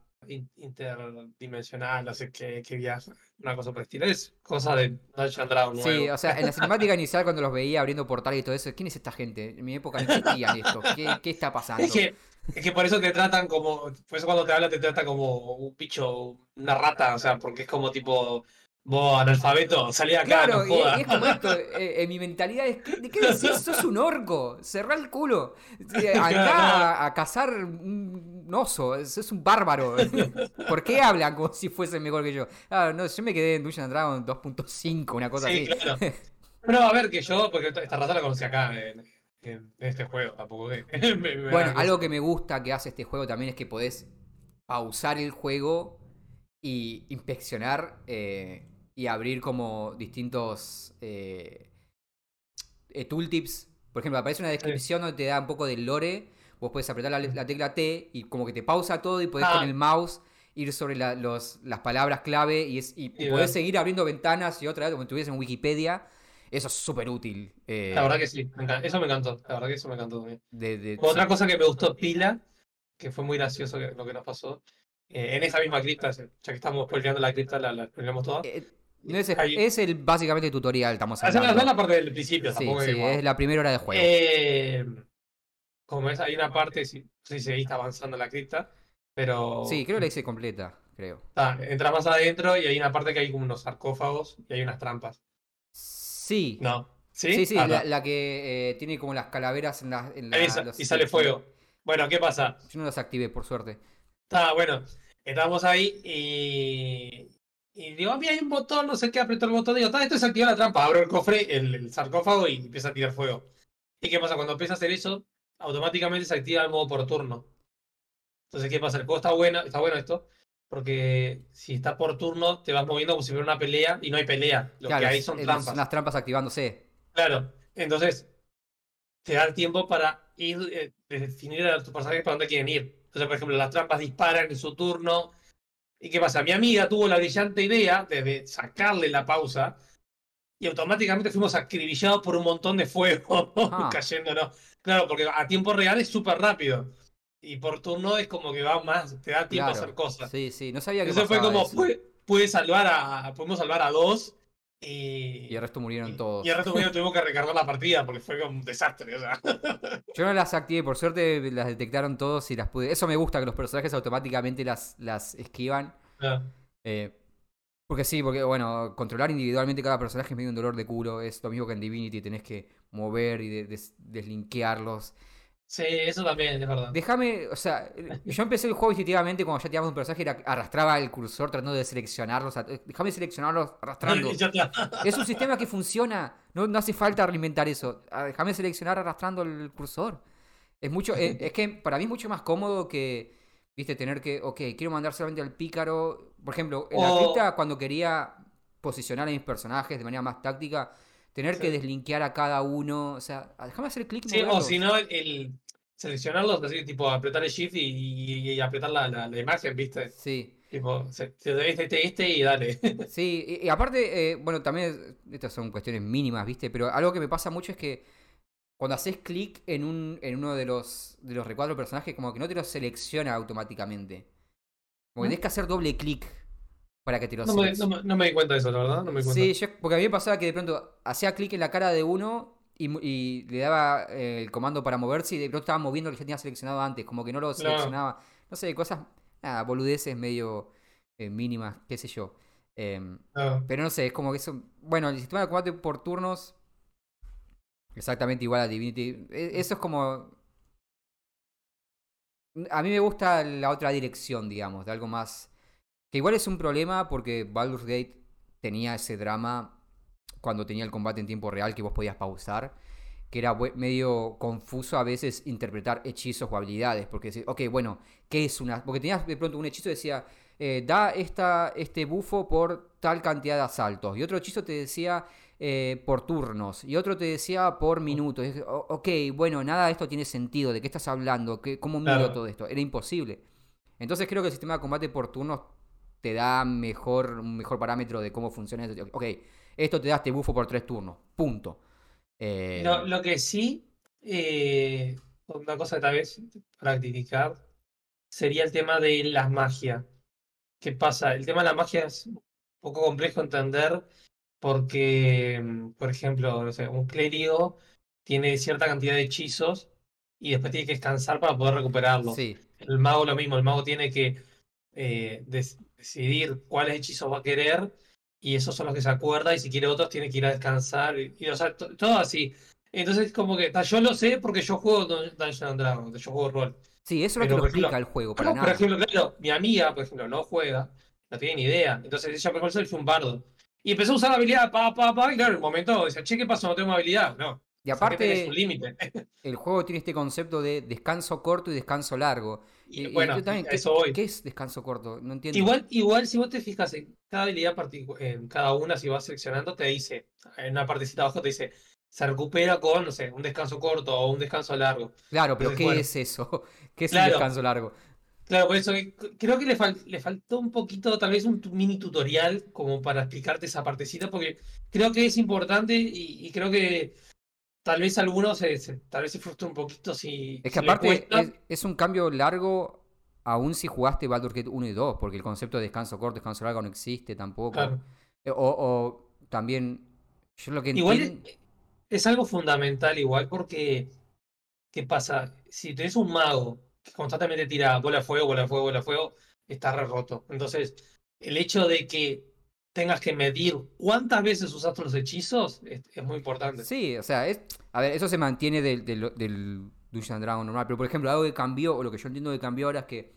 interdimensional, no sé qué, qué viaja. Una cosa por el estilo. Es cosa de Dungeons and Dragons Sí, nuevo. o sea, en la cinemática inicial cuando los veía abriendo portales y todo eso, ¿quién es esta gente? En mi época no existían esto. ¿Qué, qué está pasando? Es que, es que por eso te tratan como. Por eso cuando te hablan te tratan como un bicho, una rata. O sea, porque es como tipo. Vos, analfabeto, salí acá, Claro, no y, y es como esto, eh, en mi mentalidad es, ¿de qué decís? Sos un orco, cerrá el culo, Eh, andá a, a cazar un oso, sos un bárbaro. ¿Por qué hablan como si fuesen mejor que yo? Ah, no, yo me quedé en Dungeons and Dragons 2.5, una cosa Sí, así. claro. Pero a ver, que yo, porque esta raza la conocí acá en, este juego, tampoco que. me- me Bueno, algo que me gusta que hace este juego también es que podés pausar el juego y inspeccionar eh, y abrir como distintos eh, eh, tooltips. Por ejemplo, aparece una descripción donde te da un poco del lore. Vos puedes apretar la, la tecla T y como que te pausa todo y podés Ah. con el mouse ir sobre la- los- las palabras clave y, es, y Y podés seguir abriendo ventanas y otra vez como si estuviese en Wikipedia. Eso es súper útil. eh, La verdad que sí, eso me encantó. La verdad que eso me encantó también. de- de- Otra cosa que me gustó pila, que fue muy gracioso lo que nos pasó, eh, en esa misma cripta, ya que estamos spoileando la cripta, la, la spoileamos toda. Eh, no es, es el básicamente tutorial, estamos hablando. la parte del principio, Sí, tampoco sí, es es la primera hora de juego. Eh, como es, hay una parte, si, si seguiste avanzando en la cripta, pero sí, creo que la hice completa, creo. está, entras más adentro y hay una parte que hay como unos sarcófagos y hay unas trampas. Sí. No. ¿Sí? Sí, sí, Ah, la, no. la que eh, tiene como las calaveras en la... en la- Esa, los- y sale fuego. Bueno, ¿qué pasa? Yo no las activé, por suerte. Está bueno. Estábamos ahí y. Y digo, mira, hay un botón, no sé qué, apretó el botón. Digo, "Ta, esto es activar la trampa. Abro el cofre, el, el sarcófago y empieza a tirar fuego. ¿Y qué pasa? Cuando empieza a hacer eso, automáticamente se activa el modo por turno. Entonces, ¿qué pasa? El juego está bueno, está bueno esto, porque si está por turno, te vas moviendo como si fuera una pelea y no hay pelea. Lo Claro, que hay son trampas. las trampas activándose. Claro, entonces te da el tiempo para ir, eh, de definir a tus personajes para dónde quieren ir. Entonces, por ejemplo, las trampas disparan en su turno. ¿Y qué pasa? Mi amiga tuvo la brillante idea de, de sacarle la pausa y automáticamente fuimos acribillados por un montón de fuego Ah. cayéndonos. Claro, porque a tiempo real es súper rápido. Y por turno es como que va más, te da tiempo a hacer cosas. Sí, sí, no sabía que Eso fue como, eso. pude, pude salvar a, pudimos salvar a dos y, Y el resto murieron y- todos. Y el resto mío tuvimos que recargar la partida porque fue un desastre. O sea. Yo no las activé, por suerte las detectaron todos y las pude... Eso me gusta, que los personajes automáticamente las, las esquivan. Ah, Eh, porque sí, porque bueno, controlar individualmente cada personaje es medio un dolor de culo. Es lo mismo que en Divinity, tenés que mover y de- des- deslinkearlos. Sí, eso también, es verdad. Déjame, o sea, yo empecé el juego instintivamente cuando ya teníamos un personaje y arrastraba el cursor tratando de seleccionarlos. a- Déjame seleccionarlos arrastrando. Es un sistema que funciona. No, no hace falta alimentar eso. Ah, Déjame seleccionar arrastrando el cursor. Es mucho, eh, es que para mí es mucho más cómodo que, viste, tener que, ok, quiero mandar solamente al pícaro. Por ejemplo, en la O- cripta, cuando quería posicionar a mis personajes de manera más táctica, tener que deslinkear a cada uno. O sea, ah, déjame hacer clic Sí, o si no, el, el seleccionarlos, así, tipo apretar el shift y, y- y apretar la, la, la imagen, ¿viste? Sí. Tipo, se- te doy este, este, este y dale. Sí, y, y aparte, eh, bueno, también estas son cuestiones mínimas, ¿viste? Pero algo que me pasa mucho es que cuando haces clic en, un, en uno de los, de los recuadros personajes, como que no te los selecciona automáticamente. Como que tenés que hacer doble clic para que lo No me, no me- no me di cuenta de eso, la verdad. No me di cuenta. Sí, yo- porque a mí me pasaba que de pronto hacía clic en la cara de uno y, le daba eh, el comando para moverse y de pronto estaba moviendo lo que ya tenía seleccionado antes, como que no lo seleccionaba. No sé, cosas, nada, boludeces medio eh, mínimas, qué sé yo. Em, pero no sé, es como que eso. Bueno, el sistema de combate por turnos. Exactamente igual a Divinity. e- Eso es como. A mí me gusta la otra dirección, digamos, de algo más. Que igual es un problema porque Baldur's Gate tenía ese drama cuando tenía el combate en tiempo real que vos podías pausar. Que era medio confuso a veces interpretar hechizos o habilidades. Porque, decís, ok, bueno, ¿qué es una.? Porque tenías de pronto un hechizo que decía. eh, da esta, este bufo por tal cantidad de asaltos. Y otro hechizo te decía eh, por turnos. Y otro te decía por minutos. Y dices, "O- ok, bueno, nada de esto tiene sentido. ¿De qué estás hablando? ¿Qué, ¿Cómo Claro. todo esto? Era imposible. Entonces creo que el sistema de combate por turnos te da mejor, un mejor parámetro de cómo funciona esto. Ok, esto te da este bufo por tres turnos. Punto. Eh, Lo, lo que sí, eh, una cosa tal vez para criticar, sería el tema de la magia. ¿Qué pasa? El tema de la magia es un poco complejo entender porque, mm, por ejemplo, no sé, un clérigo tiene cierta cantidad de hechizos y después tiene que descansar para poder recuperarlos. sí, El mago lo mismo, el mago tiene que eh, des- decidir cuáles hechizos va a querer y esos son los que se acuerda y si quiere otros tiene que ir a descansar y, y, o sea, to- todo así. Entonces como que ta, yo lo sé porque yo juego Dun- Dungeons and Dragons, yo juego rol. sí, eso es lo que lo explica el juego, para No, por ejemplo, claro, mi amiga, por ejemplo, no juega, no tiene ni idea. Entonces ella, por ejemplo, es un bardo. Y empezó a usar la habilidad, pa, pa, pa, y claro, en un momento dice, che, ¿qué pasó? No tengo habilidad. No. Y aparte, el juego tiene este concepto de descanso corto y descanso largo. Y, bueno, también, ¿qué, eso qué es descanso corto? No entiendo. Igual, igual, si vos te fijas en cada habilidad en cada una, si vas seleccionando, te dice, en una partecita abajo te dice, se recupera con, no sé, un descanso corto o un descanso largo. Claro, pero Entonces, ¿qué bueno. es eso? ¿Qué es Claro. un descanso largo? Claro, por eso creo que le, fal- le faltó un poquito, tal vez un mini tutorial como para explicarte esa partecita, porque creo que es importante y, y creo que tal vez algunos se, se- tal vez se frustra un poquito si, Es que si aparte es, es un cambio largo aún si jugaste Baldur's Gate 1 y 2, porque el concepto de descanso corto, descanso largo no existe tampoco. Claro. Eh, O, o también, yo lo que Igual entiendo... es, es algo fundamental igual porque, ¿qué pasa? Si tenés un mago que constantemente tira bola de fuego, bola de fuego, bola de fuego, está re roto. Entonces, el hecho de que tengas que medir cuántas veces usaste los hechizos es, es muy importante. Sí, o sea, es, a ver, eso se mantiene del, del, and Dragons normal, pero por ejemplo, algo que cambió, o lo que yo entiendo que cambió ahora es que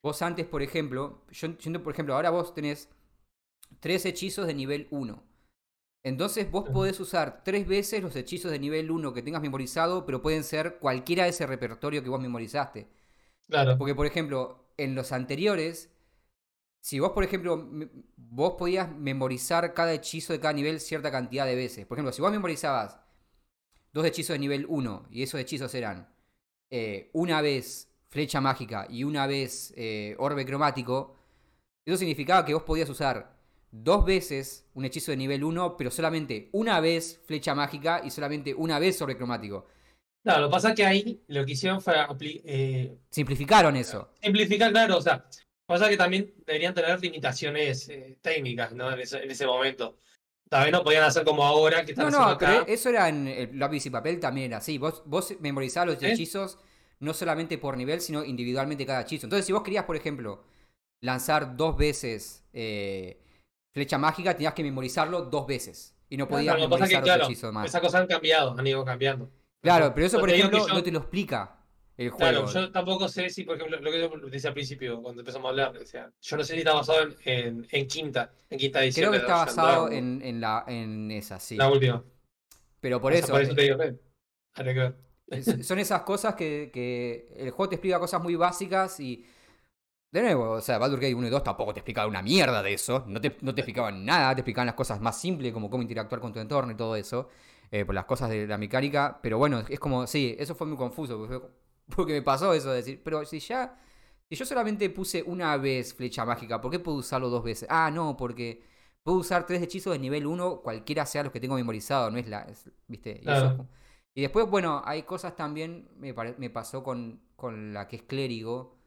vos antes, por ejemplo, yo entiendo, por ejemplo, ahora vos tenés tres hechizos de nivel 1. Entonces vos podés usar tres veces los hechizos de nivel 1 que tengas memorizado, pero pueden ser cualquiera de ese repertorio que vos memorizaste. Claro. Porque, por ejemplo, en los anteriores, si vos, por ejemplo, vos podías memorizar cada hechizo de cada nivel cierta cantidad de veces. Por ejemplo, si vos memorizabas dos hechizos de nivel 1 y esos hechizos eran eh, una vez flecha mágica y una vez eh, orbe cromático, eso significaba que vos podías usar dos veces un hechizo de nivel 1, pero solamente una vez flecha mágica y solamente una vez orbe cromático. Claro, lo que pasa es que ahí lo que hicieron fue eh, Simplificaron eso. simplificar, claro, o sea, pasa que también deberían tener limitaciones eh, técnicas, ¿no? En ese, en ese momento. Tal vez no podían hacer como ahora, que están No, haciendo no, pero acá. eso era en el lápiz y papel también era así. Vos, vos memorizabas los hechizos no solamente por nivel, sino individualmente cada hechizo. Entonces, si vos querías, por ejemplo, lanzar dos veces eh, flecha mágica, tenías que memorizarlo dos veces. Y no podías Claro, lo que memorizar claro, otro hechizo más. esas cosas han cambiado, han ido cambiando. Claro, pero eso, por ejemplo, yo- no te lo explica el Claro, yo tampoco sé si, por ejemplo, lo que yo decía al principio, cuando empezamos a hablar, decía, yo no sé si está basado en, en, en quinta, en quinta edición. Creo que está basado en, en, la, en esa, sí. La última. Pero por O sea, eso, por eso te digo, eh. Es- son esas cosas que, que el juego te explica cosas muy básicas y. De nuevo, o sea, Baldur's Gate 1 y 2 tampoco te explicaban una mierda de eso. No te, no te explicaban nada, te explicaban las cosas más simples, como cómo interactuar con tu entorno y todo eso. eh, por las cosas de la mecánica. Pero bueno, es como, sí, eso fue muy confuso. Porque, fue- porque me pasó eso de decir, pero si ya. Si yo solamente puse una vez flecha mágica, ¿por qué puedo usarlo dos veces? Ah, no, porque puedo usar tres hechizos de nivel 1, cualquiera sea los que tengo memorizado, no es la. es- ¿Viste? Y, eso Claro. y después, bueno, hay cosas también, me, pare- me pasó con, con la que es clérigo.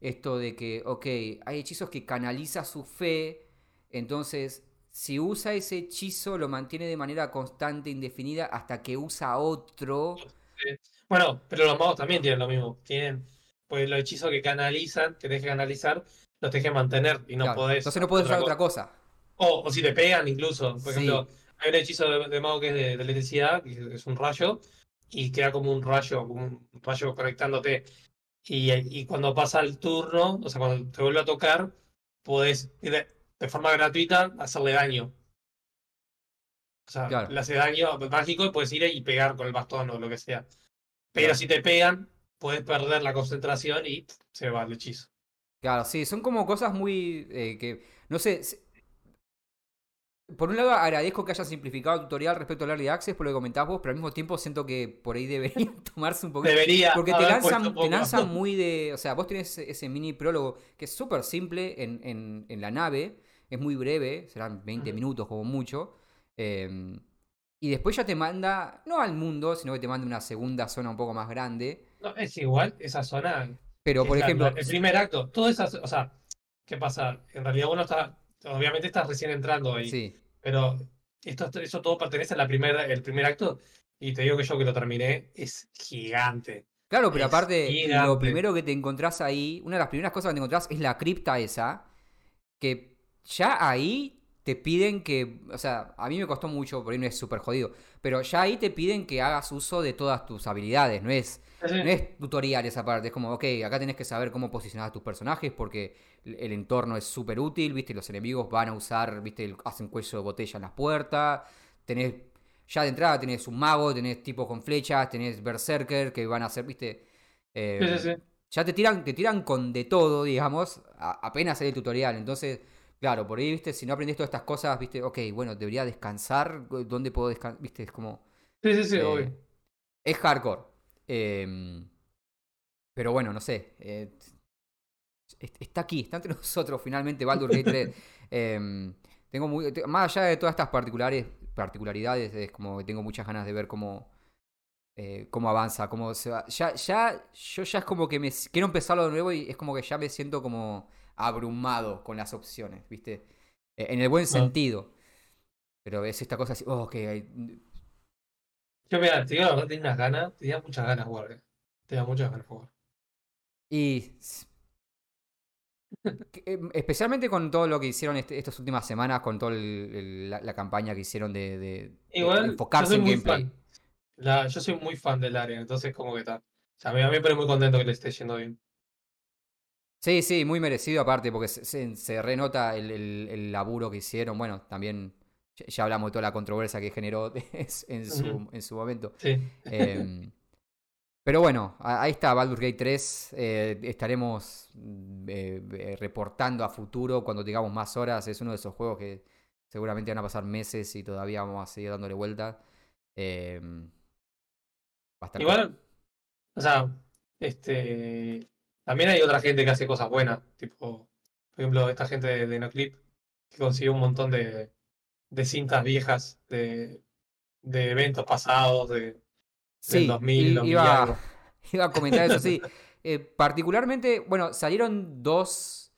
esto de que, ok, hay hechizos que canaliza su fe, entonces si usa ese hechizo lo mantiene de manera constante, indefinida, hasta que usa otro. Bueno, pero los magos también tienen lo mismo. Tienen, pues los hechizos que canalizan, que dejen canalizar, los dejen mantener y no Claro, podés. Entonces no puedes usar otra cosa. O, o si te pegan incluso. Por Sí. ejemplo, hay un hechizo de, de mago que es de, de electricidad, que es un rayo, y queda como un rayo, como un rayo conectándote. Y, y cuando pasa el turno, o sea, cuando te vuelve a tocar, podés de, de forma gratuita hacerle daño. O sea, Claro. le hace daño mágico y puedes ir y pegar con el bastón o lo que sea. Pero Claro. si te pegan, puedes perder la concentración y pff, se va el hechizo. Claro, sí, son como cosas muy eh, que, no sé, por un lado agradezco que hayan simplificado el tutorial respecto al Early Access por lo que comentabas vos, pero al mismo tiempo siento que por ahí deberían tomarse un poquito. Debería. Porque te lanzan, te lanzan muy de. O sea, vos tenés ese, mini prólogo que es súper simple en, en- en la nave. Es muy breve, serán 20 Ujú. minutos como mucho. Eh, y después ya te manda, no al mundo, sino que te manda una segunda zona un poco más grande. No, es igual, esa zona Pero, por ejemplo, la- el primer acto, todo esas, o sea, ¿qué pasa? En realidad uno está, obviamente estás recién entrando ahí, sí, pero esto, eso todo pertenece al primer, primer acto, y te digo que yo que lo terminé, es gigante. Claro, pero Es aparte, lo primero que te encontrás ahí, una de las primeras cosas que te encontrás es la cripta esa, que ya ahí te piden que, o sea, a mí me costó mucho, por ahí no es súper jodido, pero ya ahí te piden que hagas uso de todas tus habilidades, no es, no es tutorial esa parte, es como, ok, acá tenés que saber cómo posicionar a tus personajes porque el entorno es súper útil, viste, los enemigos van a usar, viste, hacen cuello de botella en las puertas, tenés, ya de entrada tenés un mago, tenés tipos con flechas, tenés berserker que van a hacer, viste, eh, Sí, sí, sí. ya te tiran, te tiran con de todo, digamos, a- apenas sale el tutorial. Entonces, claro, por ahí, viste, si no aprendes todas estas cosas, viste, ok, bueno, debería descansar. ¿Dónde puedo descansar? Viste, es como. Sí, sí, sí, eh, obvio. es hardcore. Em, pero bueno, no sé. eh, est- está aquí, está entre nosotros finalmente Baldur Gate 3. Em, tengo muy, más allá de todas estas particulares, particularidades, es como que tengo muchas ganas de ver cómo, eh, cómo avanza, cómo se va. Ya, ya, yo ya es como que me quiero empezarlo de nuevo y es como que ya me siento como abrumado con las opciones, ¿viste? Eh, en el buen sentido. Pero es esta cosa así, oh, ok, Yo, mira, te digo la verdad, tenía unas ganas, tenía muchas ganas de jugar, eh. Tenía muchas ganas de jugar. Y. em, Especialmente con todo lo que hicieron este- estas últimas semanas, con toda la, la campaña que hicieron de, Igual, enfocarse en gameplay. fan. La- yo soy muy fan del área, entonces como que está. O sea, a mí, a mí me pone muy contento que le esté yendo bien. Sí, sí, muy merecido aparte, porque se, se- se renota el, el- el laburo que hicieron. Bueno, también ya, hablamos de toda la controversia que generó en su, en su momento. Sí. Em, pero bueno, ahí está Baldur's Gate 3. eh, estaremos mm, eh, eh, reportando a futuro cuando tengamos más horas. Es uno de esos juegos que seguramente van a pasar meses y todavía vamos a seguir dándole vuelta. Em, Igual, o sea, este. También hay otra gente que hace cosas buenas, tipo, por ejemplo, esta gente de, de NoClip, que consiguió un montón de, de cintas viejas de, de eventos pasados, de, Sí, del 2000, i- 2000 y iba, algo. iba a comentar eso, sí. Eh, particularmente, bueno, salieron dos.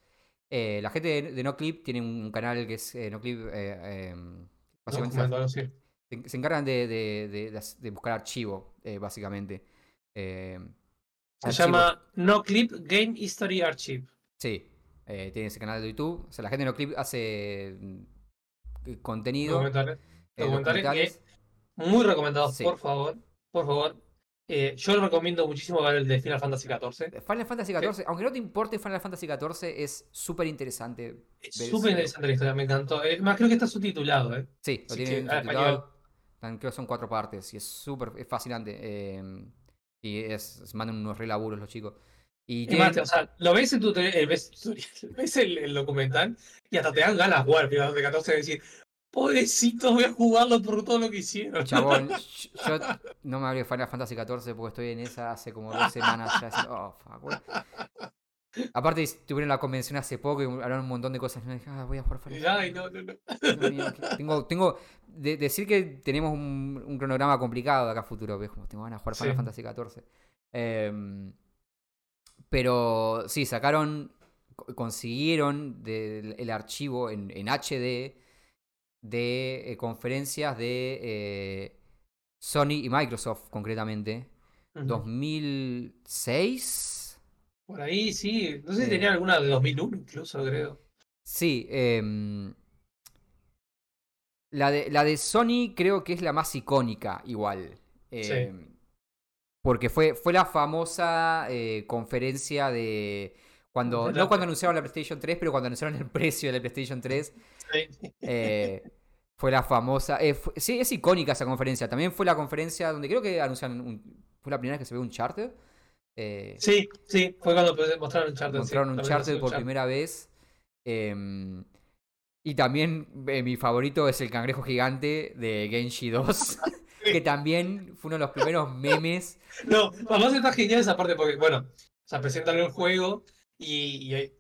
eh, la gente de, de NoClip tiene un canal que es eh, NoClip. em, básicamente se- encargan de, de- de- buscar archivo, básicamente. Eh, Se archivo- llama NoClip Game History Archive. Sí, eh, tiene ese canal de YouTube. O sea, la gente de NoClip hace mm, contenido. Documentales. eh, documentales documentales. Muy recomendados, Sí. por favor. Por favor. Eh, yo le recomiendo muchísimo ver el de Final Fantasy XIV. Final Fantasy XIV, aunque no te importe Final Fantasy XIV, es súper interesante. Es súper interesante la historia, me encantó. Eh, más creo que está subtitulado, ¿eh? Sí, lo tienen subtitulado. Creo que son cuatro partes y es súper es fascinante. eh, y es, se mandan unos relaburos los chicos. Y o sea, lo ves en tutorial, eh, ves, ves el, el documental y hasta te dan ganas de jugar Fantasy 14 de decir, pobrecito, voy a jugarlo por todo lo que hicieron. Chabón, yo no me de Final Fantasy XIV porque estoy en esa hace como dos semanas ya. así, oh, fuck, Aparte, tuvieron la convención hace poco y hablaron un montón de cosas. Yo dije, ah, voy a Ay, no, no, tengo, tengo de, decir que tenemos un, un cronograma complicado de acá a futuro, ¿ves? Como tengo ganas de jugar Final Sí. Fantasy XIV. Em, Pero sí, sacaron, co- consiguieron el archivo en, en HD de eh, conferencias de eh, Sony y Microsoft concretamente. Ujú. 2006. Por ahí sí. No sé si tenía alguna de 2001 incluso, creo. Sí, em, la, de, la de Sony creo que es la más icónica igual. Sí. Em, Porque fue, fue la famosa eh, conferencia de... Cuando, no cuando anunciaron la PlayStation 3, pero cuando anunciaron el precio de la PlayStation 3. Sí. eh, fue la famosa... eh, fue- sí, es icónica esa conferencia. También fue la conferencia donde creo que anunciaron... un- fue la primera vez que se ve un charter. Eh, Sí, sí, fue cuando mostraron Uncharted. sí, mostraron un también charter mostraron por Uncharted. primera vez. Em, y también eh, mi favorito es el cangrejo gigante de Genshi 2. que también fue uno de los primeros memes. No, además está genial esa parte porque, bueno, o sea, presentan el juego y, y,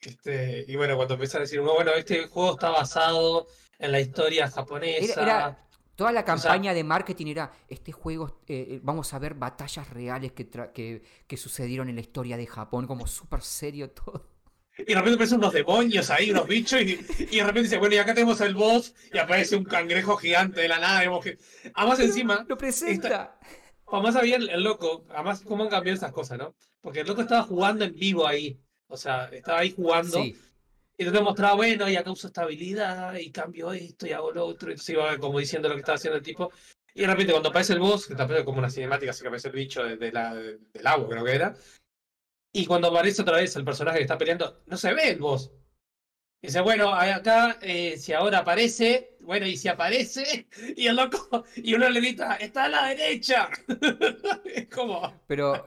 este, y bueno, cuando empiezan a decir, "No, bueno, este juego está basado en la historia japonesa. Era- era- Toda la O sea- campaña de marketing era, este juego, eh, eh, vamos a ver batallas reales que, tra- que, que sucedieron en la historia de Japón, como súper serio todo. Y de repente aparecen unos demonios ahí, unos bichos, y, y de repente dice, bueno, y acá tenemos el boss, y aparece un cangrejo gigante de la nada. que- Además, encima, Lo presenta. además había el, el loco, además, cómo han cambiado esas cosas, ¿no? Porque el loco estaba jugando en vivo ahí. O sea, estaba ahí jugando. Sí, Y te mostraba, bueno, y acá uso estabilidad, y cambio esto, y hago lo otro. Y entonces iba como diciendo lo que estaba haciendo el tipo. Y de repente, cuando aparece el boss, que también es como una cinemática, así que aparece el bicho de, la, del agua, creo que era. Y cuando aparece otra vez el personaje que está peleando, no se ve el boss. Y dice, bueno, acá, eh, si ahora aparece, bueno, y si aparece, y el loco, y uno le grita, está a la derecha. es como, pero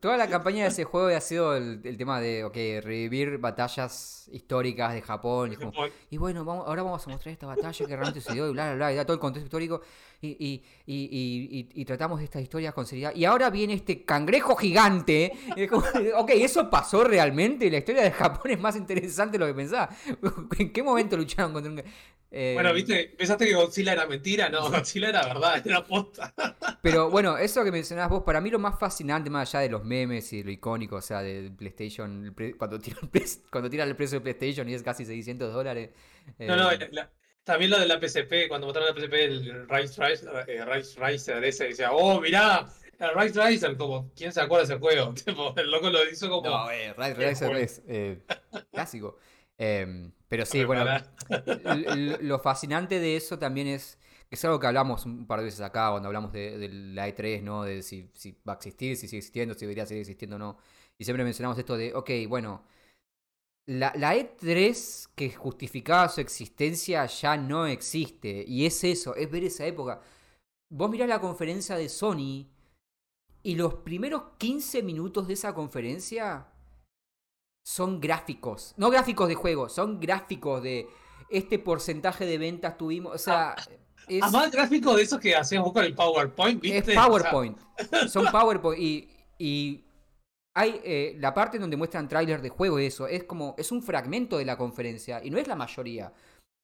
toda la campaña de ese juego ha sido el, el tema de, ok, revivir batallas históricas de Japón. y es como, Y bueno, vamos, ahora vamos a mostrar esta batalla que realmente se dio y bla, bla, bla, y da todo el contexto histórico y, y, y, y, tratamos estas historias con seriedad. Y ahora viene este cangrejo gigante. como, ok, ¿eso pasó realmente? La historia de Japón es más interesante de lo que pensaba. ¿En qué momento lucharon contra un... eh, bueno, viste, pensaste que Godzilla era mentira, no, Godzilla era verdad, era posta. Pero bueno, eso que mencionabas vos, para mí lo más fascinante, más allá de los memes y lo icónico, o sea, del PlayStation, cuando tira el, pre- cuando tira el precio de PlayStation y es casi 600 dólares. No, no, eh, la- también lo de la PSP, cuando mostraron la PSP, el Rise Racer, eh, Rise Racer ese, decía, oh, mirá, el Rise Racer, como, ¿quién se acuerda de ese juego? Tipo, el loco lo hizo como... No, eh, Rise bueno. es eh, clásico. Em, pero sí, bueno, lo fascinante de eso también es es algo que hablamos un par de veces acá cuando hablamos de, de la E3, ¿no? De si, si va a existir, si sigue existiendo, si debería seguir existiendo o no. Y siempre mencionamos esto de, ok, bueno, la, la E3 que justificaba su existencia ya no existe. Y es eso, es ver esa época. Vos mirás la conferencia de Sony y los primeros 15 minutos de esa conferencia son gráficos. No gráficos de juego, son gráficos de este porcentaje de ventas tuvimos. O sea, es, Además, gráfico de esos que hacías vos con el PowerPoint, es ¿viste? O sea, PowerPoint. Son PowerPoint. Y, y hay eh, la parte donde muestran tráiler de juego y eso. Es como, es un fragmento de la conferencia y no es la mayoría.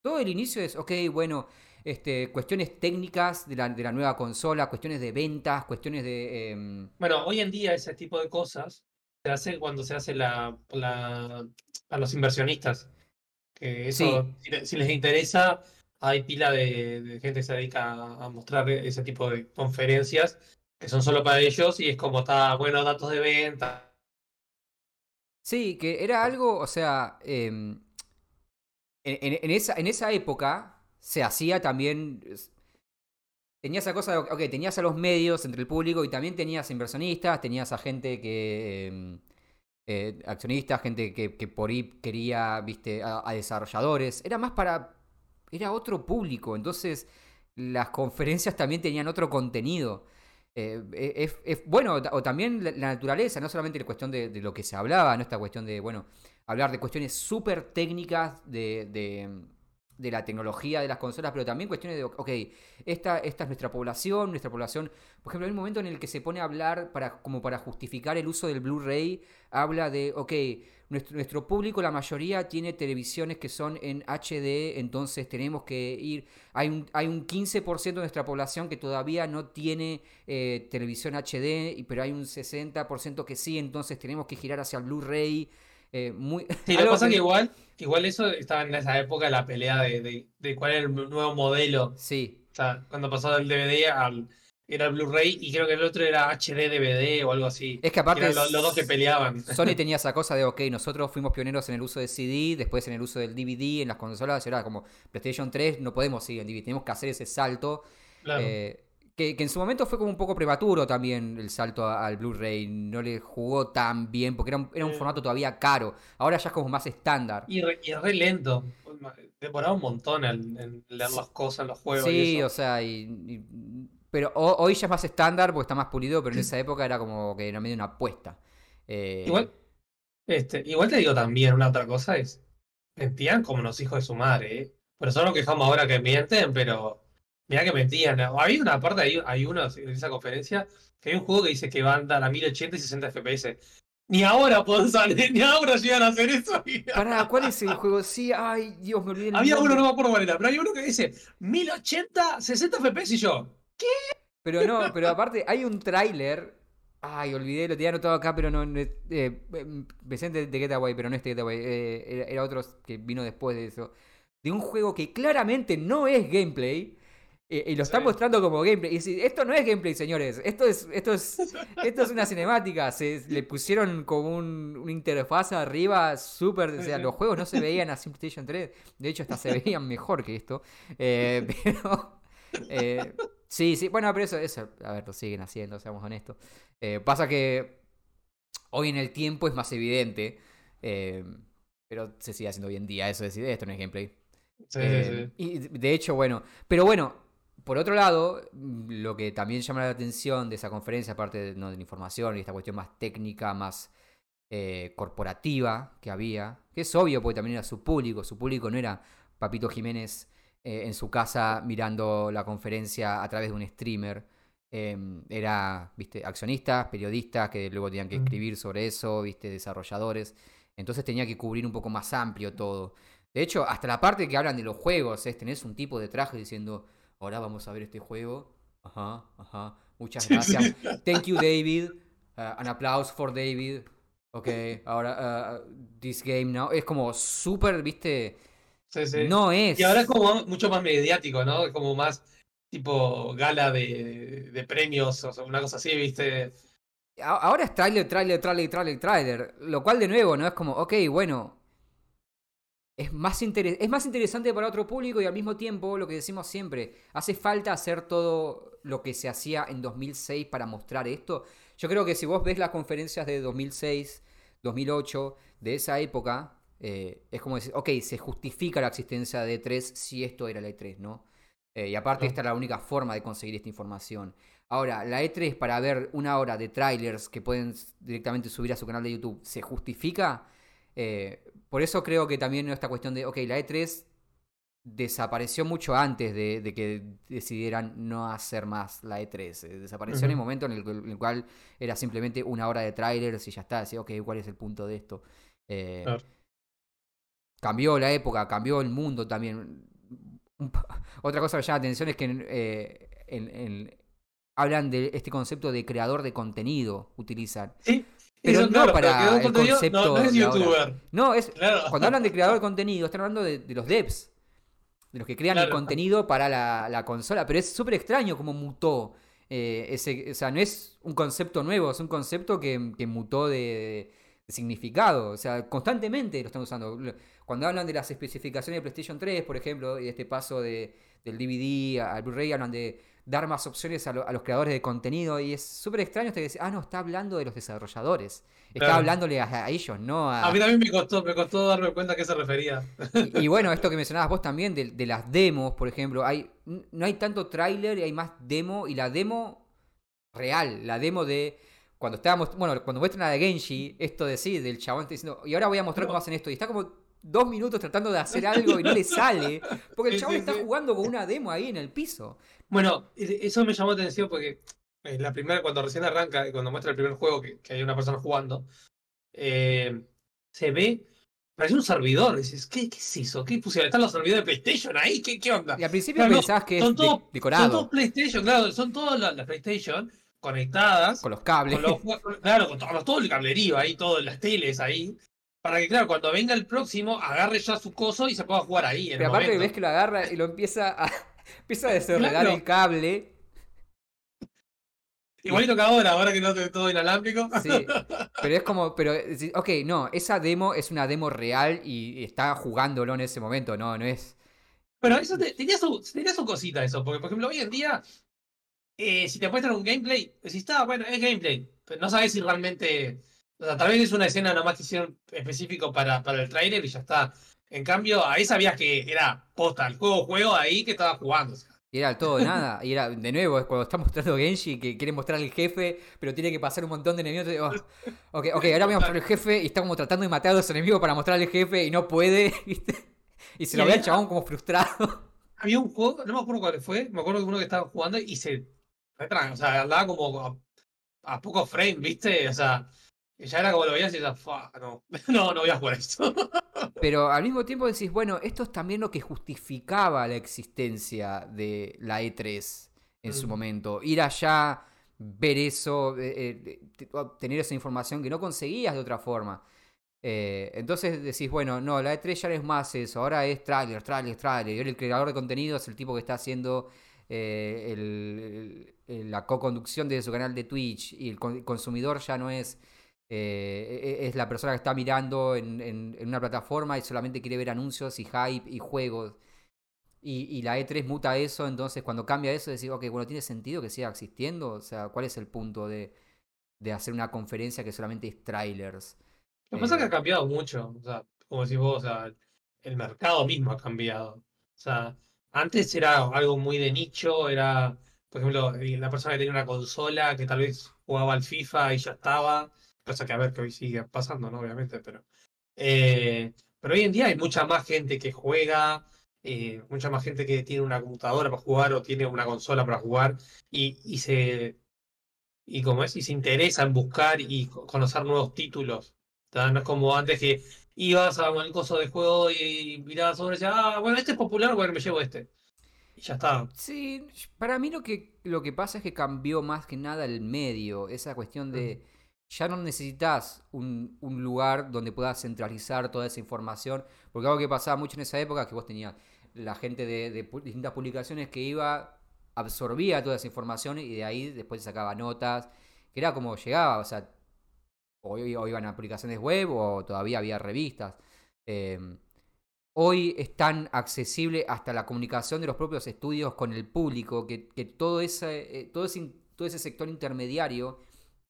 Todo el inicio es, ok, bueno, este, cuestiones técnicas de la, de la nueva consola, cuestiones de ventas, cuestiones de... em, Bueno, hoy en día ese tipo de cosas se hace cuando se hace la, la a los inversionistas. Que eso, si, le- si les interesa, hay pila de, de gente que se dedica a mostrar ese tipo de conferencias que son solo para ellos y es como está, bueno, datos de venta. Sí, que era algo, o sea, em, en, esa, en esa época se hacía también, es- tenía esa cosa, de, tenías a los medios entre el público y también tenías inversionistas, tenías a gente que, em, eh, accionistas, gente que, que por ahí quería, viste, a desarrolladores, era más para, era otro público, entonces las conferencias también tenían otro contenido. Eh, es, es- bueno, o ta- o también la, naturaleza, no solamente la cuestión de, lo que se hablaba, no esta cuestión de, bueno, hablar de cuestiones súper técnicas de, de la tecnología de las consolas, pero también cuestiones de, ok, esta, esta es nuestra población, nuestra población, por ejemplo, hay un momento en el que se pone a hablar para, como para justificar el uso del Blu-ray, habla de, ok, nuestro, nuestro público, la mayoría tiene televisiones que son en HD, entonces tenemos que ir, hay un, hay un 15% de nuestra población que todavía no tiene eh, televisión HD, pero hay un 60% que sí, entonces tenemos que girar hacia el Blu-ray. Eh, muy, Sí, lo que pasa es que- que igual, igual eso estaba en esa época la pelea de, de, de cuál era el nuevo modelo. Sí, O sea, cuando pasó del DVD al era Blu-ray y creo que el otro era HD DVD o algo así. es que aparte Eran los, los dos que peleaban. Sony tenía esa cosa de, ok, nosotros fuimos pioneros en el uso de CD, después en el uso del DVD en las consolas, ahora como PlayStation 3 no podemos seguir en DVD, tenemos que hacer ese salto. Claro. eh, que, que en su momento fue como un poco prematuro también el salto al Blu-ray, no le jugó tan bien, porque era un, era un formato todavía caro, ahora ya es como más estándar. Y re, y re lento. Demoraba un montón en, en leer las cosas, en los juegos. y Sí, eso. o sea, y, y- pero ho- hoy ya es más estándar porque está más pulido, pero en esa época era como que era medio una apuesta. Eh, Igual, este, igual te digo también una otra cosa es, mentían como los hijos de su madre, ¿eh? Por eso nos quejamos ahora que mienten, pero mirá que mentían. Había una parte, hay, hay uno en esa conferencia, que hay un juego que dice que va a andar a 1080 y 60 FPS. Ni ahora pueden salir, ni ahora llegan a hacer eso. Pará, ¿cuál es el juego? Sí, ay, Dios, me olvidé Había uno, no me acuerdo cuál era, pero hay uno que dice 1080, 60 FPS y yo. Pero no, pero aparte hay un tráiler. Ay, olvidé, lo tenía anotado acá, pero no. eh, en de, de Getaway, pero no este Getaway. eh, era, era otro que vino después de eso. De un juego que claramente no es gameplay. Y lo están Sí. mostrando como gameplay. Y si- esto no es gameplay, señores. Esto es, esto es, esto es una cinemática. Se, le pusieron como un, una interfaz arriba súper. O sea, Sí. los juegos no se veían en PlayStation 3. De hecho, hasta se veían mejor que esto. Eh, pero. eh, sí, sí. Bueno, pero eso, eso, a ver, lo siguen haciendo, seamos honestos. Eh, pasa que hoy en el tiempo es más evidente. pero se sigue haciendo hoy en día eso decir, esto no es gameplay. Sí, Eh, Y de hecho, bueno, pero bueno, por otro lado, lo que también llama la atención de esa conferencia, aparte de, ¿no? de la información y esta cuestión más técnica, más eh, corporativa que había, que es obvio porque también era su público, su público no era Papito Jiménez eh, en su casa mirando la conferencia a través de un streamer. Eh, era, viste, accionistas, periodistas que luego tenían que Mm. escribir sobre eso, viste, desarrolladores. Entonces tenía que cubrir un poco más amplio todo. De hecho, hasta la parte que hablan de los juegos, es tenés un tipo de traje diciendo, ahora vamos a ver este juego. Ajá, ajá. Muchas gracias. Thank you, David. Uh, an applause for David. Ok, ahora, uh, this game now. Es como súper, viste, Sí, sí. no es... Y ahora es como mucho más mediático, ¿no? Es como más tipo gala de, de premios o sea, una cosa así, ¿viste? Ahora es trailer, trailer, trailer, trailer, trailer. Lo cual, de nuevo, ¿no? Es como, ok, bueno. Es más, es más interesante para otro público y al mismo tiempo, lo que decimos siempre, hace falta hacer todo lo que se hacía en 2006 para mostrar esto. Yo creo que si vos ves las conferencias de 2006, 2008, de esa época, eh, es como decir, ok, se justifica la existencia de E3 si esto era la E3, ¿no? Eh, y aparte, esta era la única forma de conseguir esta información. Ahora, la E3 para ver una hora de trailers que pueden directamente subir a su canal de YouTube, ¿se justifica? Eh, por eso creo que también esta cuestión de, ok, la E3 desapareció mucho antes de, de que decidieran no hacer más la E3. Eh, Desapareció en el momento en el, en el cual era simplemente una hora de trailers y ya está. Decía, ok, ¿cuál es el punto de esto? Eh, Claro. Cambió la época, cambió el mundo también. Otra cosa que llama la atención es que eh, en- en- hablan de este concepto de creador de contenido, utilizan. Sí. Pero eso, no claro, para pero el concepto no, no es youtuber. No, es Claro. cuando hablan de creador de contenido, están hablando de, de los devs, de los que crean el contenido para la, la consola, pero es súper extraño cómo mutó. eh, ese, o sea, no es un concepto nuevo, es un concepto que, que mutó de, de significado. O sea, constantemente lo están usando. Cuando hablan de las especificaciones de PlayStation 3, por ejemplo, y de este paso de, del DVD al Blu-ray, hablan de dar más opciones a, lo- a los creadores de contenido. Y es súper extraño hasta que dice, ah, no, está hablando de los desarrolladores. Está Claro. hablándole a, a ellos, no a... A mí también me costó, me costó darme cuenta a qué se refería. Y, y bueno, esto que mencionabas vos también, de, de las demos, por ejemplo, hay no hay tanto tráiler y hay más demo, y la demo real, la demo de cuando estábamos, bueno, cuando muestran de Genji, esto de sí, del chabón está diciendo, y ahora voy a mostrar No. cómo hacen esto, y está como dos minutos tratando de hacer algo y no le sale. Porque el chabón está jugando con una demo ahí en el piso. Bueno, eso me llamó la atención porque eh, la primera, cuando recién arranca, cuando muestra el primer juego que, que hay una persona jugando, eh, se ve, parece un servidor. Dices, ¿qué, qué es eso? ¿Qué pusieron? ¿Están los servidores de PlayStation ahí? ¿Qué, qué onda? Y al principio Claro, no, pensabas que es son de- todos- Son todos PlayStation, claro, son todas las, las PlayStation conectadas. con los cables. con los claro, con todo, todo el cablerío ahí, todas las teles ahí. Para que, claro, cuando venga el próximo, agarre ya su coso y se pueda jugar ahí. En Pero aparte momento. ves que lo agarra y lo empieza a, empieza a desenredar Claro. el cable. Igualito que ahora, ahora que no te todo inalámbrico. Sí, pero es como, pero, ok, no, esa demo es una demo real y está jugándolo en ese momento, no, no es... Pero eso te- tenía, su, tenía su cosita eso, porque por ejemplo hoy en día, eh, si te muestran un gameplay, decís, está, bueno, es gameplay, pero no sabes si realmente, o sea, tal vez es una escena nomás que hicieron específico para, para el trailer y ya está. En cambio, ahí sabías que era posta, el juego, juego ahí que estaba jugando. o sea. Y era todo nada, y era, de nuevo, es cuando está mostrando Genji que quiere mostrar al jefe, pero tiene que pasar un montón de enemigos. oh, ok, ok, ahora voy a mostrar al jefe y está como tratando de matar a los enemigos para mostrar al jefe y no puede, ¿viste? Y se lo ve al chabón como frustrado. Había un juego, no me acuerdo cuál fue, me acuerdo que uno que estaba jugando y se retran, o sea, andaba como a, a poco frame, ¿viste? O sea, ya era como lo veías y ya, "Fua, no, no, no voy a jugar esto. Pero al mismo tiempo decís, bueno, esto es también lo que justificaba la existencia de la E3 en su Mm. momento. Ir allá, ver eso, eh, eh, te- obtener esa información que no conseguías de otra forma. Eh, entonces decís, bueno, no, la E3 ya no es más eso, ahora es trailer, trailer, trailer. Y ahora el creador de contenido es el tipo que está haciendo eh, el- el- la co-conducción de su canal de Twitch y el con- consumidor ya no es eh, e- es la persona que está mirando en, en- en una plataforma y solamente quiere ver anuncios y hype y juegos. Y, y la E3 muta eso, entonces cuando cambia eso, decís, ok, bueno, ¿tiene sentido que siga existiendo? O sea, ¿cuál es el punto de, de hacer una conferencia que solamente es trailers? Lo que pasa es que Eh. ha cambiado mucho, o sea, como decís vos, o sea, el mercado mismo ha cambiado. O sea, antes era algo muy de nicho, era, por ejemplo, eh, la persona que tenía una consola que tal vez jugaba al FIFA y ya estaba, cosa que a ver que hoy sigue pasando, ¿no? Obviamente, pero, eh, pero hoy en día hay mucha más gente que juega, eh, mucha más gente que tiene una computadora para jugar o tiene una consola para jugar y, y se, y como es, y se interesa en buscar y co- conocer nuevos títulos. ¿tá? No es como antes que ibas a un coso de juego y mirabas sobre ese, ah, bueno, este es popular, bueno, me llevo este. Y ya está. Sí, para mí lo que, lo que pasa es que cambió más que nada el medio, esa cuestión de ya no necesitas un, lugar donde puedas centralizar toda esa información, porque algo que pasaba mucho en esa época es que vos tenías la gente de, distintas publicaciones que iba, absorbía toda esa información y de ahí después sacaba notas, que era como llegaba, o sea, o, o iban a publicaciones web o todavía había revistas. Em, hoy es tan accesible hasta la comunicación de los propios estudios con el público, que, todo, ese, eh, todo ese sector intermediario,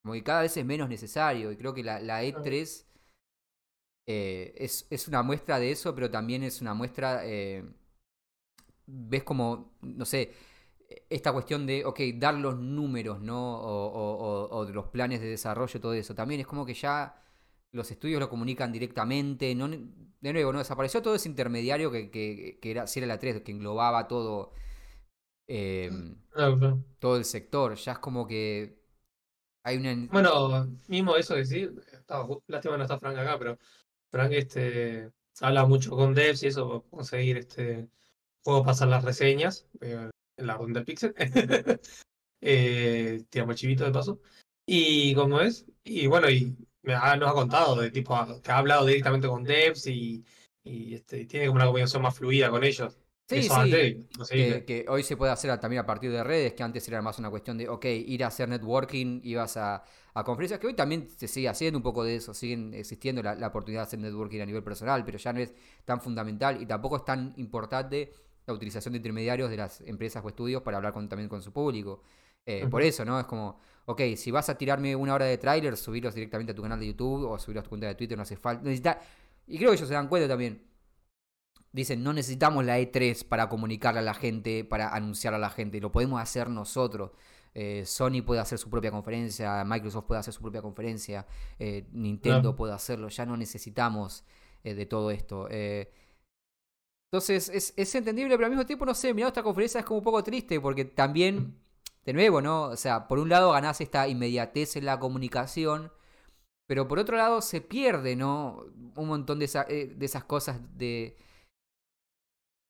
como que cada vez es menos necesario. Y creo que la, la E3 eh, es, es una muestra de eso, pero también es una muestra, eh, ves como, no sé, esta cuestión de, ok, dar los números, ¿no? O, o- o- o de los planes de desarrollo, todo eso. También es como que ya los estudios lo comunican directamente. No, de nuevo, ¿no? Desapareció todo ese intermediario que, que, que era, si era la 3, que englobaba todo, eh, claro. todo el sector. Ya es como que Bueno, mismo eso decir, estaba, ju- lástima no está Frank acá, pero Frank este, habla mucho con devs y eso, conseguir este, puedo pasar las reseñas eh, en la ronda Pixel. eh, el chivito de paso. Y como es, y bueno, y me ha- nos ha contado de tipo que ha hablado directamente con devs y, y este, tiene como una comunicación más fluida con ellos. Sí, Eso sí, antes, que, hoy se puede hacer también a partir de redes, que antes era más una cuestión de, ok, ir a hacer networking, ibas a, a conferencias, que hoy también se sigue haciendo un poco de eso, siguen existiendo la, la oportunidad de hacer networking a nivel personal, pero ya no es tan fundamental y tampoco es tan importante la utilización de intermediarios de las empresas o estudios para hablar con, también con su público. Eh, Por eso, ¿no? Es como, ok, si vas a tirarme una hora de tráiler, subirlos directamente a tu canal de YouTube o subirlos a tu cuenta de Twitter, no hace falta. necesita- Y creo que ellos se dan cuenta también. Dicen, no necesitamos la E3 para comunicarle a la gente, para anunciar a la gente, lo podemos hacer nosotros. Eh, Sony puede hacer su propia conferencia, Microsoft puede hacer su propia conferencia, eh, Nintendo puede hacerlo, ya no necesitamos eh, de todo esto. Entonces, es, es, entendible, pero al mismo tiempo, no sé, mirando esta conferencia es como un poco triste, porque también, de nuevo, ¿no? O sea, por un lado ganás esta inmediatez en la comunicación, pero por otro lado se pierde, ¿no? Un montón de, eh, de esas cosas de...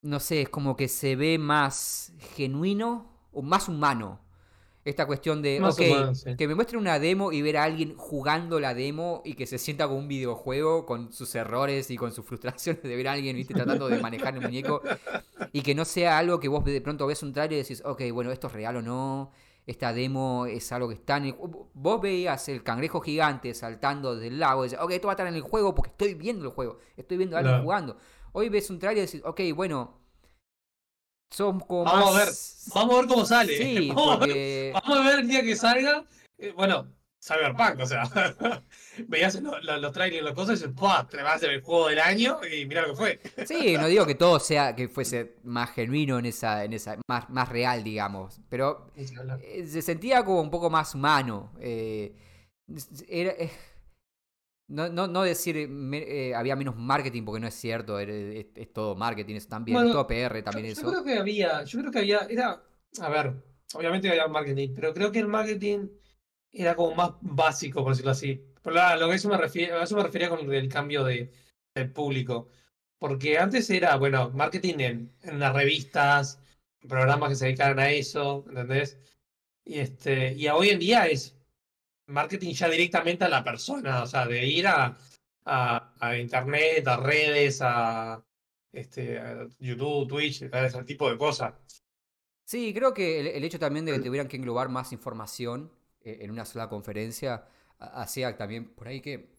No sé, es como que se ve más genuino o más humano esta cuestión de, ok, que me muestren una demo y ver a alguien jugando la demo y que se sienta como un videojuego con sus errores y con sus frustraciones de ver a alguien, viste, tratando de manejar el muñeco y que no sea algo que vos de pronto ves un trailer y decís, ok, bueno, esto es real o no, esta demo es algo que está en Vos veías el cangrejo gigante saltando desde el lago y decís, ok, esto va a estar en el juego porque estoy viendo el juego, estoy viendo a alguien jugando. Hoy ves un trailer y decís, ok, bueno, son como vamos a ver, vamos a ver cómo sale. Sí, vamos, a ver, vamos, a ver, el día que salga. Eh, bueno, Cyberpunk, o sea, veías los, los, trailers y las cosas y dices, ¡pah! Te vas a hacer el juego del año y mira lo que fue. Sí, no digo que todo sea, que fuese más genuino en esa, en esa, más, más real, digamos, pero eh, se sentía como un poco más humano. Eh, era, no, no, no decir eh, había menos marketing porque no es cierto, es, todo marketing, es también, todo PR también eso. Yo creo que había, yo creo que había, era, a ver, obviamente había marketing, pero creo que el marketing era como más básico, por decirlo así. Por lo que eso me, refiero, a eso me refería con el cambio de, del público. Porque antes era, bueno, marketing en, en las revistas, programas que se dedicaran a eso, ¿entendés? Y, este, y hoy en día es marketing ya directamente a la persona, o sea, de ir a, a, internet, a redes, a, este, YouTube, Twitch, ese tipo de cosas. Sí, creo que el, hecho también de que tuvieran que englobar más información eh, en una sola conferencia hacía también por ahí que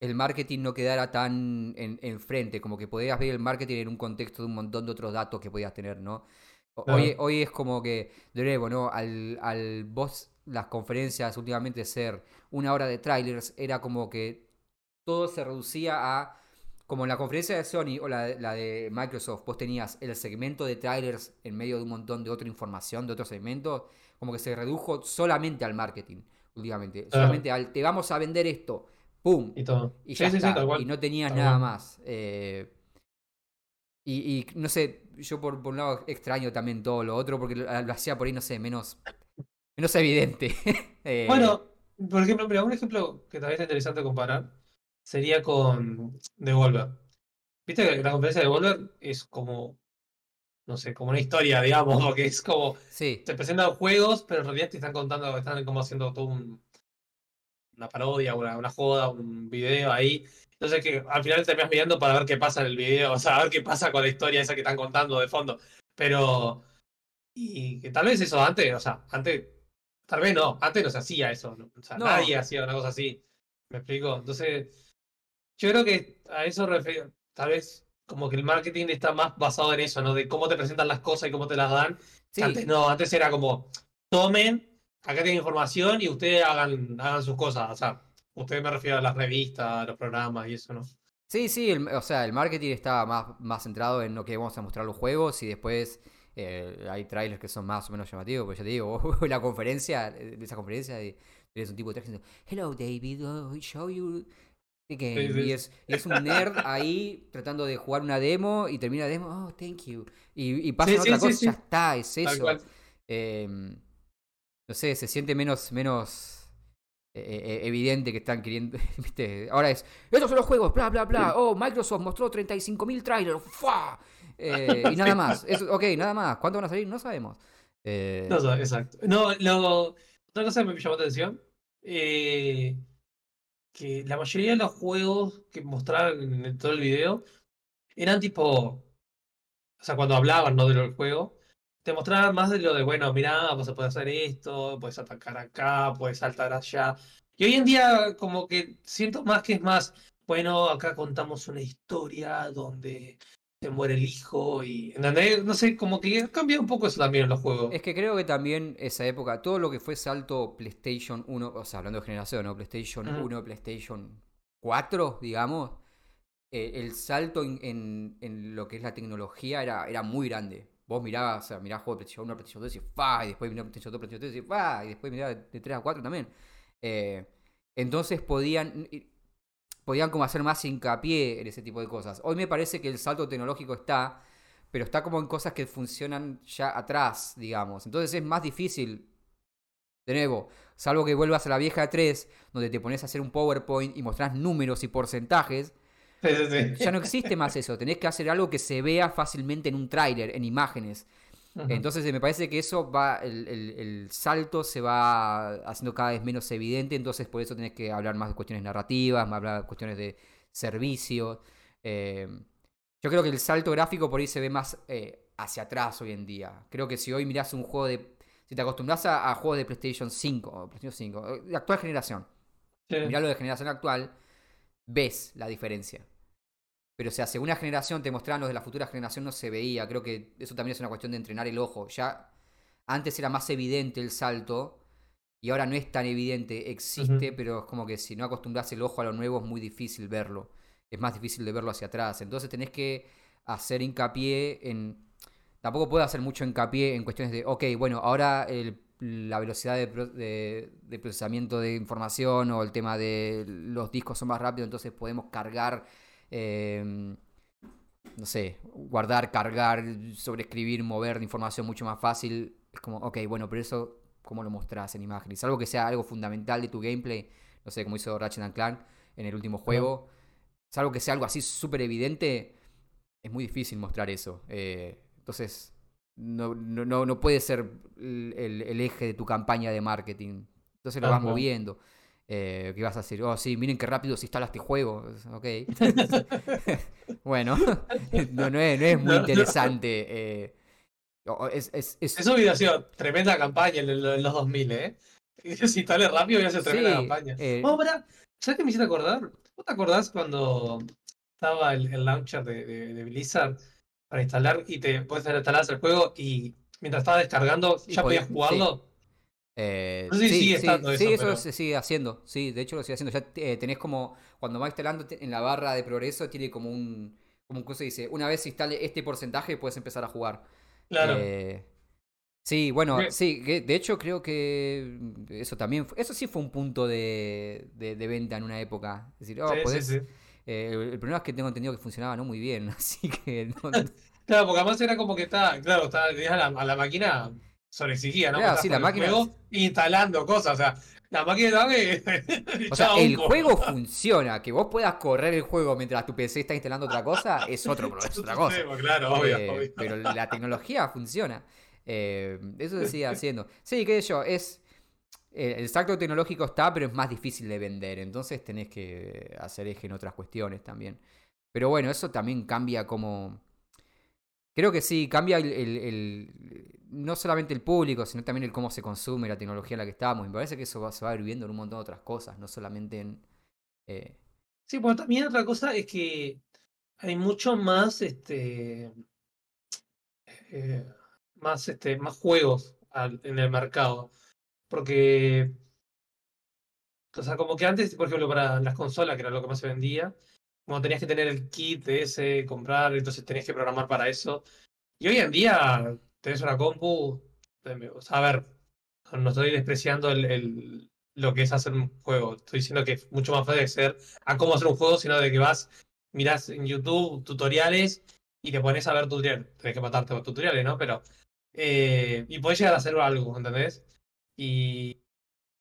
el marketing no quedara tan enfrente, como que podías ver el marketing en un contexto de un montón de otros datos que podías tener, ¿no? Hoy, hoy es como que, de nuevo, ¿no? Al, al vos las conferencias últimamente ser una hora de trailers, era como que todo se reducía a, como en la conferencia de Sony o la, la de Microsoft, vos tenías el segmento de trailers en medio de un montón de otra información, de otros segmentos, como que se redujo solamente al marketing últimamente, solamente al te vamos a vender esto, ¡pum! Y todo. Y ya está, y no tenías nada más. Eh, y, y, no sé, yo por, por, un lado extraño también todo lo otro, porque lo hacía por ahí, no sé, menos no es evidente. Eh, bueno, por ejemplo, mira, un ejemplo que también es interesante comparar sería con Devolver. Viste que la conferencia de Devolver es como, no sé, como una historia, digamos, porque es como, sí. te presentan juegos, pero en realidad te están contando, están como haciendo todo un, una parodia, una, una joda, un video ahí. Entonces que al final te terminas mirando para ver qué pasa en el video, o sea, a ver qué pasa con la historia esa que están contando de fondo. Pero, y que tal vez eso antes, o sea, antes Tal vez no, antes no se hacía eso. O sea, nadie hacía una cosa así. ¿Me explico? Entonces, yo creo que a eso refiero. Tal vez como que el marketing está más basado en eso, ¿no? De cómo te presentan las cosas y cómo te las dan. Antes no, antes era como, tomen, acá tienen información y ustedes hagan, hagan sus cosas. O sea, ustedes me refiero a las revistas, a los programas y eso, ¿no? Sí, sí, o sea, el marketing está más, más centrado en lo que vamos a mostrar los juegos y después eh, hay trailers que son más o menos llamativos, pues ya te digo, la conferencia, de esa conferencia, de, un tipo de diciendo, Hello David, oh, show you Y, es, es, un nerd ahí tratando de jugar una demo y termina la demo, oh, thank you. Y, y pasa otra cosa, ya está, es eso. Em, no sé, se siente menos, menos eh, eh, evidente que están queriendo. ¿viste? Ahora es, estos son los juegos, bla, bla, bla. Oh, Microsoft mostró 35.000 trailers. ¡Fua! Eh, y nada más. ok, nada más. ¿Cuánto van a salir? No sabemos. Eh... No, exacto. No, lo, otra cosa que me llamó la atención. Eh, que la mayoría de los juegos que mostraban en todo el video eran tipo. O sea, cuando hablaban ¿no? del juego, te mostraban más de lo de, bueno, mira, vas a poder hacer esto, puedes atacar acá, puedes saltar allá. Y hoy en día, como que siento más que es más, bueno, acá contamos una historia donde se muere el hijo y no sé, como que cambia un poco eso también en los juegos. Es que creo que también esa época, todo lo que fue salto PlayStation 1, o sea, hablando de generación, ¿no? PlayStation 1, PlayStation 4, digamos, eh, el salto en, en, lo que es la tecnología era, era muy grande. Vos mirabas, o sea, mirabas juego de PlayStation 1, PlayStation 2 y fa, y después mirabas PlayStation 2, PlayStation 3 y fa, y después mirabas de 3 a 4 también. Eh, entonces podían podían como hacer más hincapié en ese tipo de cosas. Hoy me parece que el salto tecnológico está, pero está como en cosas que funcionan ya atrás, digamos. Entonces es más difícil, de nuevo, salvo que vuelvas a la vieja 3, donde te pones a hacer un PowerPoint y mostrás números y porcentajes. Ya no existe más eso, tenés que hacer algo que se vea fácilmente en un tráiler, en imágenes. Entonces me parece que eso va, el, salto se va haciendo cada vez menos evidente, entonces por eso tenés que hablar más de cuestiones narrativas, más hablar de cuestiones de servicio. Eh, yo creo que el salto gráfico por ahí se ve más eh, hacia atrás hoy en día. Creo que si hoy mirás un juego de... Si te acostumbras a, juegos de PlayStation 5, PlayStation 5, de actual generación, mirá lo de generación actual, ves la diferencia. Pero o sea, según una generación te mostraban los de la futura generación no se veía. Creo que eso también es una cuestión de entrenar el ojo. Ya antes era más evidente el salto y ahora no es tan evidente. Existe, pero es como que si no acostumbras el ojo a lo nuevo es muy difícil verlo. Es más difícil de verlo hacia atrás. Entonces tenés que hacer hincapié en... Tampoco puedo hacer mucho hincapié en cuestiones de, ok, bueno, ahora la velocidad de, de, procesamiento de información o el tema de los discos son más rápidos, entonces podemos cargar Em, no sé, guardar, cargar, sobreescribir, mover información mucho más fácil. Es como, ok, bueno, pero eso, ¿cómo lo mostrás en imágenes? Algo que sea algo fundamental de tu gameplay, no sé, como hizo Ratchet Clank en el último juego. Es algo que sea algo así súper evidente, es muy difícil mostrar eso. Eh, entonces, no, no, no, puede ser el, eje de tu campaña de marketing. Entonces lo vas moviendo. Eh, que vas a decir, oh sí, miren qué rápido se instala este juego. Ok. bueno, no, no, es, muy interesante. Eh, es, es, es... Eso hubiera sido tremenda campaña en, los 2000, ¿eh? Se instale rápido y hace tremenda campaña. Eh... Oh, ¿sabes qué me hiciste acordar? ¿Vos te acordás cuando estaba el, launcher de, de, Blizzard para instalar y te puedes instalar el juego y mientras estaba descargando ya podías jugarlo? Eh, sí, sí, eso, se sigue haciendo. Sí, de hecho lo sigue haciendo. Ya eh, tenés como, cuando va instalando en la barra de progreso, tiene como un, como un curso dice, una vez instale este porcentaje, puedes empezar a jugar. Claro. Eh, sí, bueno, sí, de hecho creo que eso también, eso sí fue un punto de, de, venta en una época. Es decir, oh, el problema es que tengo entendido que funcionaba no muy bien, así que... claro, porque además era como que está, claro, está, a la máquina sobreexigía, ¿no? Claro, sí, la máquina. instalando cosas, o sea, la máquina de O sea, el juego funciona. Que vos puedas correr el juego mientras tu PC está instalando otra cosa es, otro, es otra cosa. claro, obvio, eh, Pero la tecnología funciona. Eh, eso se sigue haciendo. Sí, qué sé yo, es. Eh, el salto tecnológico está, pero es más difícil de vender. Entonces tenés que hacer eje en otras cuestiones también. Pero bueno, eso también cambia como. Creo que sí, cambia el no solamente el público, sino también el cómo se consume la tecnología en la que estamos. Me parece que eso se va a en un montón de otras cosas, no solamente en... Eh... Sí, bueno, también otra cosa es que hay mucho más, este, eh, más, este, más juegos en el mercado. Porque, o sea, como que antes, por ejemplo, para las consolas, que era lo que más se vendía, como tenías que tener el kit ese, comprar, entonces tenías que programar para eso. Y hoy en día tenés una compu, a ver, no estoy despreciando el, lo que es hacer un juego. Estoy diciendo que es mucho más fácil de ser a cómo hacer un juego, sino de que vas, mirás en YouTube tutoriales y te pones a ver tutoriales. Tenés que matarte los tutoriales, ¿no? Pero. Eh, y podés llegar a hacer algo, ¿entendés? Y.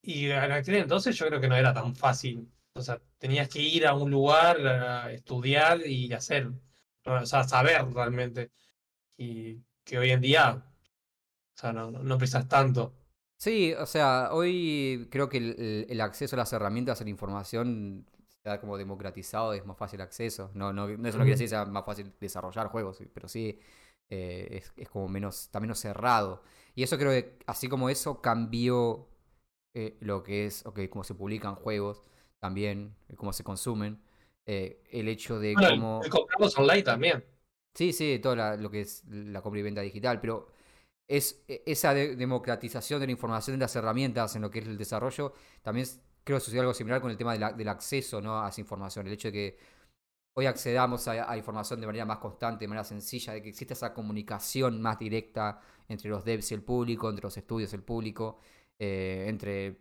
Y en aquel entonces yo creo que no era tan fácil. O sea, tenías que ir a un lugar, a estudiar y hacer. O sea, saber realmente. Y que hoy en día, o sea, no, no precisas tanto. Sí, o sea, hoy creo que el, acceso a las herramientas a la información ha como democratizado, es más fácil acceso. No, no, no eso no quiere decir que sea más fácil desarrollar juegos, pero sí eh, es, como menos, está menos cerrado. Y eso creo que, así como eso, cambió eh, lo que es, ok, cómo se publican juegos, también, eh, cómo se consumen. el hecho de cómo. compramos online también. Sí, sí, todo lo que es la compra y venta digital, pero es e, esa democratización de la información de las herramientas en lo que es el desarrollo, también creo que sucede algo similar con el tema del acceso ¿no? a esa información, el hecho de que hoy accedamos a, información de manera más constante, de manera sencilla, de que existe esa comunicación más directa entre los devs y el público, entre los estudios y el público, eh, entre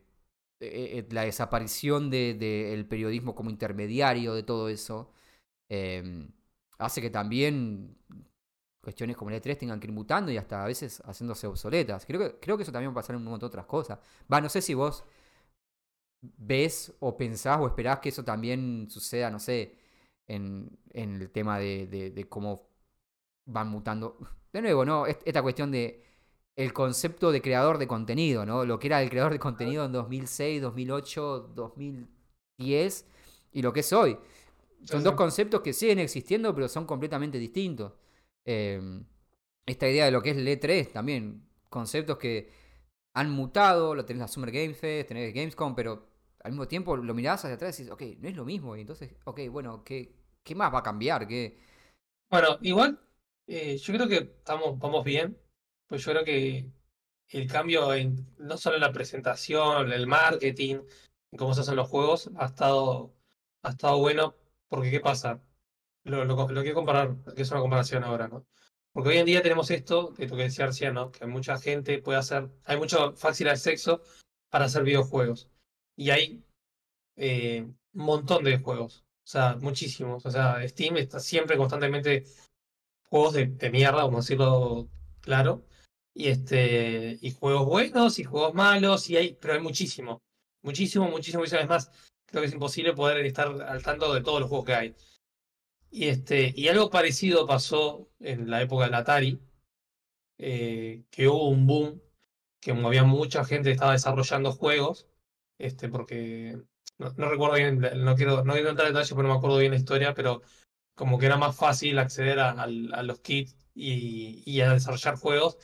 eh, la desaparición del de, periodismo como intermediario de todo eso em, hace que también cuestiones como el E3 tengan que ir mutando y hasta a veces haciéndose obsoletas. Creo que, creo que eso también va a pasar en un montón de otras cosas. Va, no sé si vos ves o pensás o esperás que eso también suceda, no sé, en, en el tema de, de, cómo van mutando. De nuevo, ¿no? Esta cuestión de el concepto de creador de contenido, ¿no? Lo que era el creador de contenido en 2006, 2008, 2010 y lo que es hoy. Son dos conceptos que siguen existiendo, pero son completamente distintos. Em, esta idea de lo que es el E3 también, conceptos que han mutado, lo tenés la Summer Game Fest, tenés Gamescom, pero al mismo tiempo lo mirás hacia atrás y dices, ok, no es lo mismo. Y entonces, ok, bueno, ¿qué, qué más va a cambiar? ¿Qué... Bueno, igual, eh, yo creo que estamos, vamos bien, pues yo creo que el cambio en, no solo en la presentación, el marketing, en cómo se hacen los juegos, ha estado, ha estado bueno, porque ¿qué pasa? Lo, quiero comparar, que es una comparación ahora, ¿no? Porque hoy en día tenemos esto, de lo que decía Arcia, ¿no? Que mucha gente puede hacer, hay mucho fácil de sexo para hacer videojuegos. Y hay eh, un montón de juegos, o sea, muchísimos. O sea, Steam está siempre constantemente juegos de, mierda, vamos a decirlo claro. Y este, y juegos buenos y juegos malos, y hay, pero hay muchísimo. Muchísimo, muchísimo, muchísimas más. Creo que es imposible poder estar al tanto de todos los juegos que hay. Y, este, y algo parecido pasó en la época del Atari, eh, que hubo un boom, que había mucha gente que estaba desarrollando juegos, este, porque no, recuerdo bien, no quiero, no quiero entrar en detalles porque no me acuerdo bien la historia, pero como que era más fácil acceder a, los kits y, a desarrollar juegos.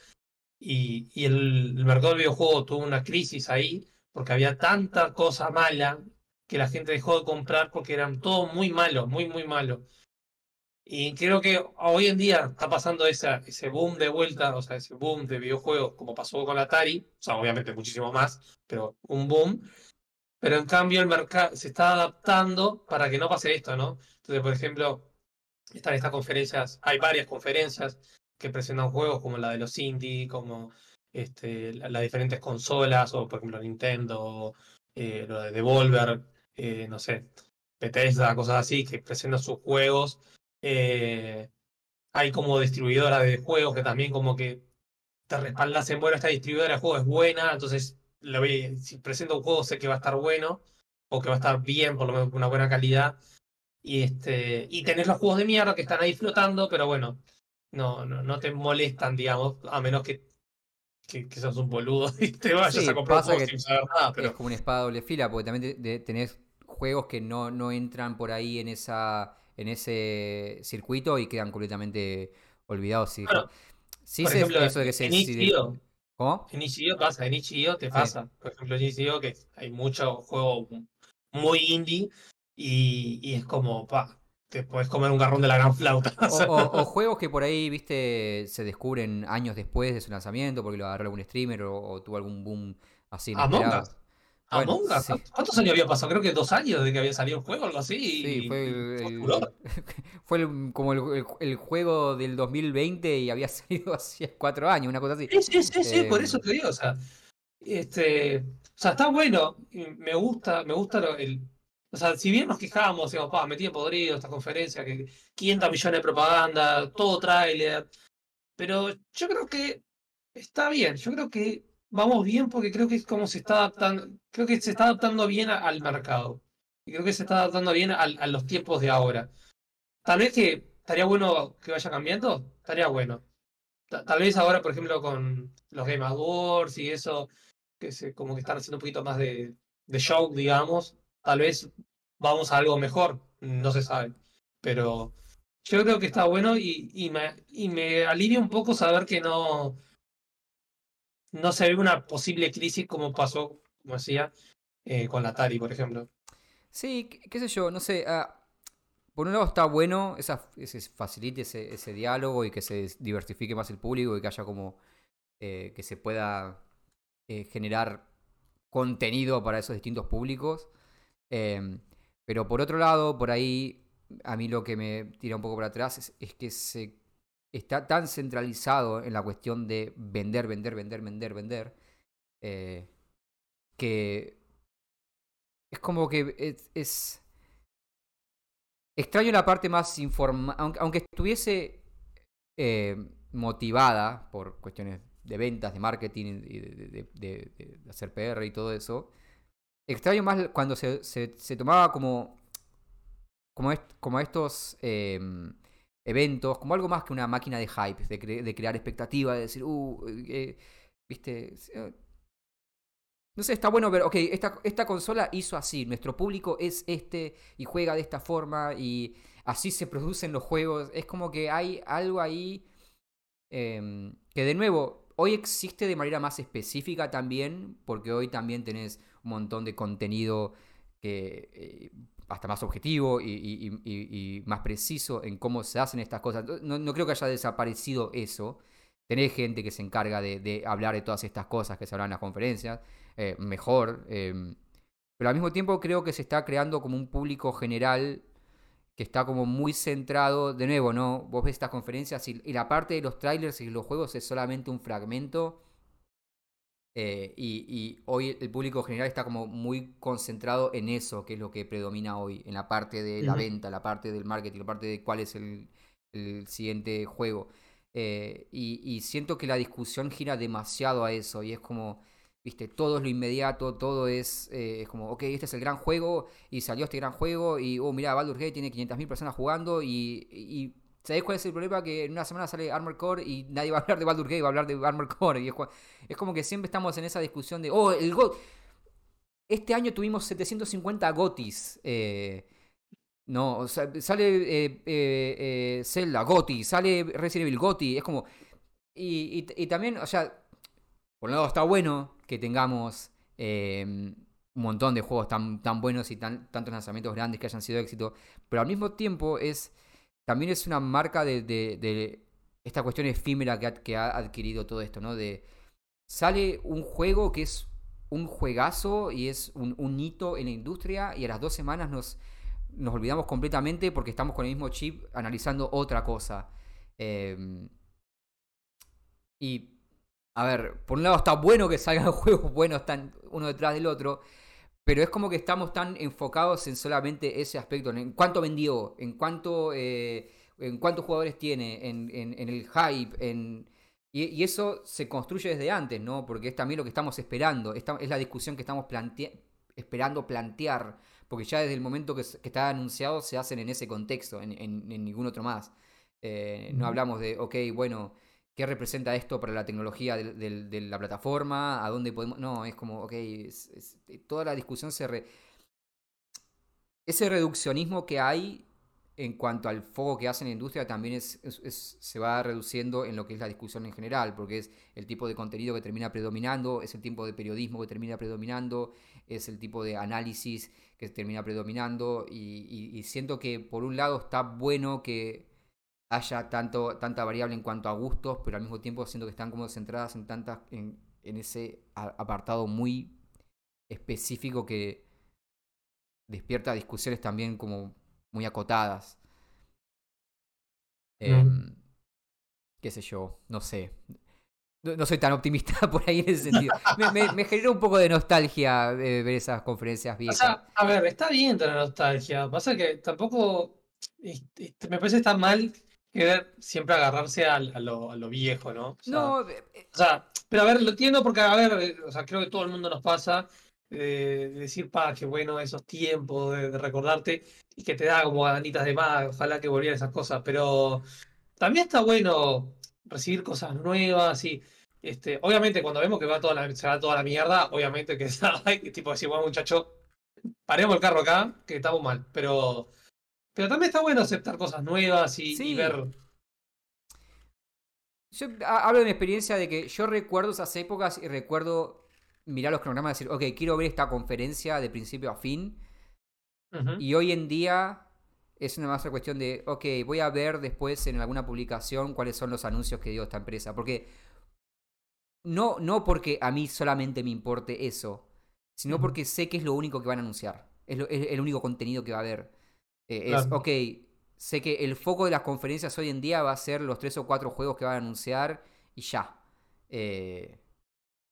Y, y el, el, mercado del videojuego tuvo una crisis ahí, porque había tanta cosa mala que la gente dejó de comprar porque eran todo muy malos, muy, muy malos. Y creo que hoy en día está pasando esa, ese boom de vuelta, o sea, ese boom de videojuegos como pasó con Atari, o sea, obviamente muchísimo más, pero un boom. Pero en cambio el mercado se está adaptando para que no pase esto, ¿no? Entonces, por ejemplo, están estas conferencias, hay varias conferencias que presentan juegos como la de los indie, como este, las diferentes consolas, o por ejemplo Nintendo, eh, lo de Devolver, eh, no sé, Bethesda, cosas así, que presentan sus juegos eh, hay como distribuidora de juegos que también como que te respaldas en, bueno, esta distribuidora de juegos es buena, entonces si presento un juego sé que va a estar bueno, o que va a estar bien, por lo menos con una buena calidad. Y, este, y tenés los juegos de mierda que están ahí flotando, pero bueno, no, no, no te molestan, digamos, a menos que, que, que seas un boludo y te vayas a comprar juegos sin saber nada. Pero... Es como una espada doble fila, porque también tenés juegos que no, no entran por ahí en esa en ese circuito y quedan completamente olvidados. Sí, sí por ejemplo, eso de que se... En ¿Cómo? En Ichigo pasa, en Ichigo te pasa. Por ejemplo, en Ichigo que hay mucho juego muy indie y, y es como, pa, te puedes comer un garrón de la gran flauta. O, juegos que por ahí, viste, se descubren años después de su lanzamiento porque lo agarró algún streamer o, tuvo algún boom así. Among Us. Among Us. ¿Cuántos años había pasado? Creo que dos años de que había salido el juego, algo así. Sí, fue, el, fue como el, juego del 2020 y había salido hace cuatro años, una cosa así. Sí, sí, sí, por eso te digo, o sea, este, o sea, está bueno, me gusta, me gusta el, o sea, si bien nos quejábamos, digamos, pa, metí podrido esta conferencia, que 500 millones de propaganda, todo tráiler, pero yo creo que está bien, yo creo que vamos bien porque creo que es como se está adaptando, creo que se está adaptando bien al mercado. Y creo que se está adaptando bien a, los tiempos de ahora. Tal vez que estaría bueno que vaya cambiando, estaría bueno. Tal vez ahora, por ejemplo, con los Game Awards y eso, que se, como que están haciendo un poquito más de, de show, digamos, tal vez vamos a algo mejor, no se sabe. Pero yo creo que está bueno y, y, me, y me alivia un poco saber que no, no se ve una posible crisis como pasó, como decía, eh, con la Atari, por ejemplo. Sí, qué, sé yo, no sé. Ah, por un lado está bueno, esa, ese, facilite ese, diálogo y que se diversifique más el público y que haya como eh, que se pueda eh, generar contenido para esos distintos públicos. Em, pero por otro lado, por ahí, a mí lo que me tira un poco para atrás es que se está tan centralizado en la cuestión de vender, vender, vender, vender, vender, eh, que es como que es, extraño la parte más informal, aunque, estuviese eh, motivada por cuestiones de ventas, de marketing, y de, hacer PR y todo eso. Extraño más cuando se, se, tomaba como, como, est, como estos eh, eventos, como algo más que una máquina de hype, de, cre de crear expectativa, de decir, uh, eh, viste, no sé, está bueno ver, ok, esta, esta consola hizo así, nuestro público es este y juega de esta forma y así se producen los juegos. Es como que hay algo ahí eh, que de nuevo, hoy existe de manera más específica también, porque hoy también tenés un montón de contenido que... Eh, hasta más objetivo y, más preciso en cómo se hacen estas cosas. No, no, creo que haya desaparecido eso. Tenés gente que se encarga de, hablar de todas estas cosas que se hablan en las conferencias, eh, mejor. Eh, pero al mismo tiempo creo que se está creando como un público general que está como muy centrado, de nuevo, ¿no? Vos ves estas conferencias y la parte de los trailers y los juegos es solamente un fragmento. Eh, y, y, hoy el público general está como muy concentrado en eso, que es lo que predomina hoy, en la parte de la uh -huh. venta, la parte del marketing, la parte de cuál es el, el siguiente juego. Eh, y, y, siento que la discusión gira demasiado a eso y es como, viste, todo es lo inmediato, todo es, eh, es como, ok, este es el gran juego y salió este gran juego y, oh, mira, Baldur's Gate tiene 500.000 personas jugando y, y ¿Sabéis cuál es el problema? Que en una semana sale Armor Core y nadie va a hablar de Baldur's Gate, va a hablar de Armor Core. Y es, como que siempre estamos en esa discusión de, oh, el GOT. Este año tuvimos 750 GOTIS. Eh, no, o sea, sale eh, eh, Zelda, GOTI, sale Resident Evil, GOTI. Es como. Y, y, también, o sea, por un lado está bueno que tengamos eh, un montón de juegos tan, tan buenos y tan, tantos lanzamientos grandes que hayan sido éxito. Pero al mismo tiempo es también es una marca de, de, esta cuestión efímera que ha, adquirido todo esto, ¿no? De sale un juego que es un juegazo y es un, hito en la industria y a las dos semanas nos, nos olvidamos completamente porque estamos con el mismo chip analizando otra cosa. Eh, y, a ver, por un lado está bueno que salgan juegos buenos tan uno detrás del otro, pero es como que estamos tan enfocados en solamente ese aspecto, en cuánto vendió, en cuánto, eh, en cuántos jugadores tiene, en, en, en el hype, en... Y, y, eso se construye desde antes, ¿no? Porque es también lo que estamos esperando, Esta, es la discusión que estamos plantea esperando plantear, porque ya desde el momento que, que, está anunciado se hacen en ese contexto, en, en ningún otro más. Eh, no hablamos de, ok, bueno, ¿Qué representa esto para la tecnología de, la plataforma? ¿A dónde podemos.? No, es como, ok, toda la discusión se. Re... Ese reduccionismo que hay en cuanto al foco que hace en la industria también se va reduciendo en lo que es la discusión en general, porque es el tipo de contenido que termina predominando, es el tipo de periodismo que termina predominando, es el tipo de análisis que termina predominando, y siento que por un lado está bueno que haya tanto, tanta variable en cuanto a gustos, pero al mismo tiempo siento que están como centradas en tantas en, en ese apartado muy específico que despierta discusiones también como muy acotadas. Eh, qué sé yo, no sé. No, no, soy tan optimista por ahí en ese sentido. Me, me, me genera un poco de nostalgia eh, ver esas conferencias viejas. O sea, a ver, está bien tener nostalgia. Pasa que tampoco me parece tan mal querer siempre agarrarse a, a, lo, a lo, viejo, ¿no? O sea, no, eh, o sea, pero a ver, lo entiendo porque, a ver, eh, o sea, creo que todo el mundo nos pasa eh, de decir, pa, qué bueno esos tiempos, de, de, recordarte, y que te da como ganitas de más, ojalá que volvieran esas cosas, pero también está bueno recibir cosas nuevas y, este, obviamente cuando vemos que va toda la, se va toda la mierda, obviamente que tipo decir, bueno muchacho, paremos el carro acá, que estamos mal, pero pero también está bueno aceptar cosas nuevas y, sí. y ver. Yo hablo de mi experiencia de que yo recuerdo esas épocas y recuerdo mirar los cronogramas y decir, ok, quiero ver esta conferencia de principio a fin. Uh -huh. Y hoy en día es una más una cuestión de, ok, voy a ver después en alguna publicación cuáles son los anuncios que dio esta empresa. Porque no, no porque a mí solamente me importe eso, sino porque sé que es lo único que van a anunciar. Es, lo, es el único contenido que va a haber. Eh, claro. Es, ok, sé que el foco de las conferencias hoy en día va a ser los tres o cuatro juegos que van a anunciar y ya. Eh,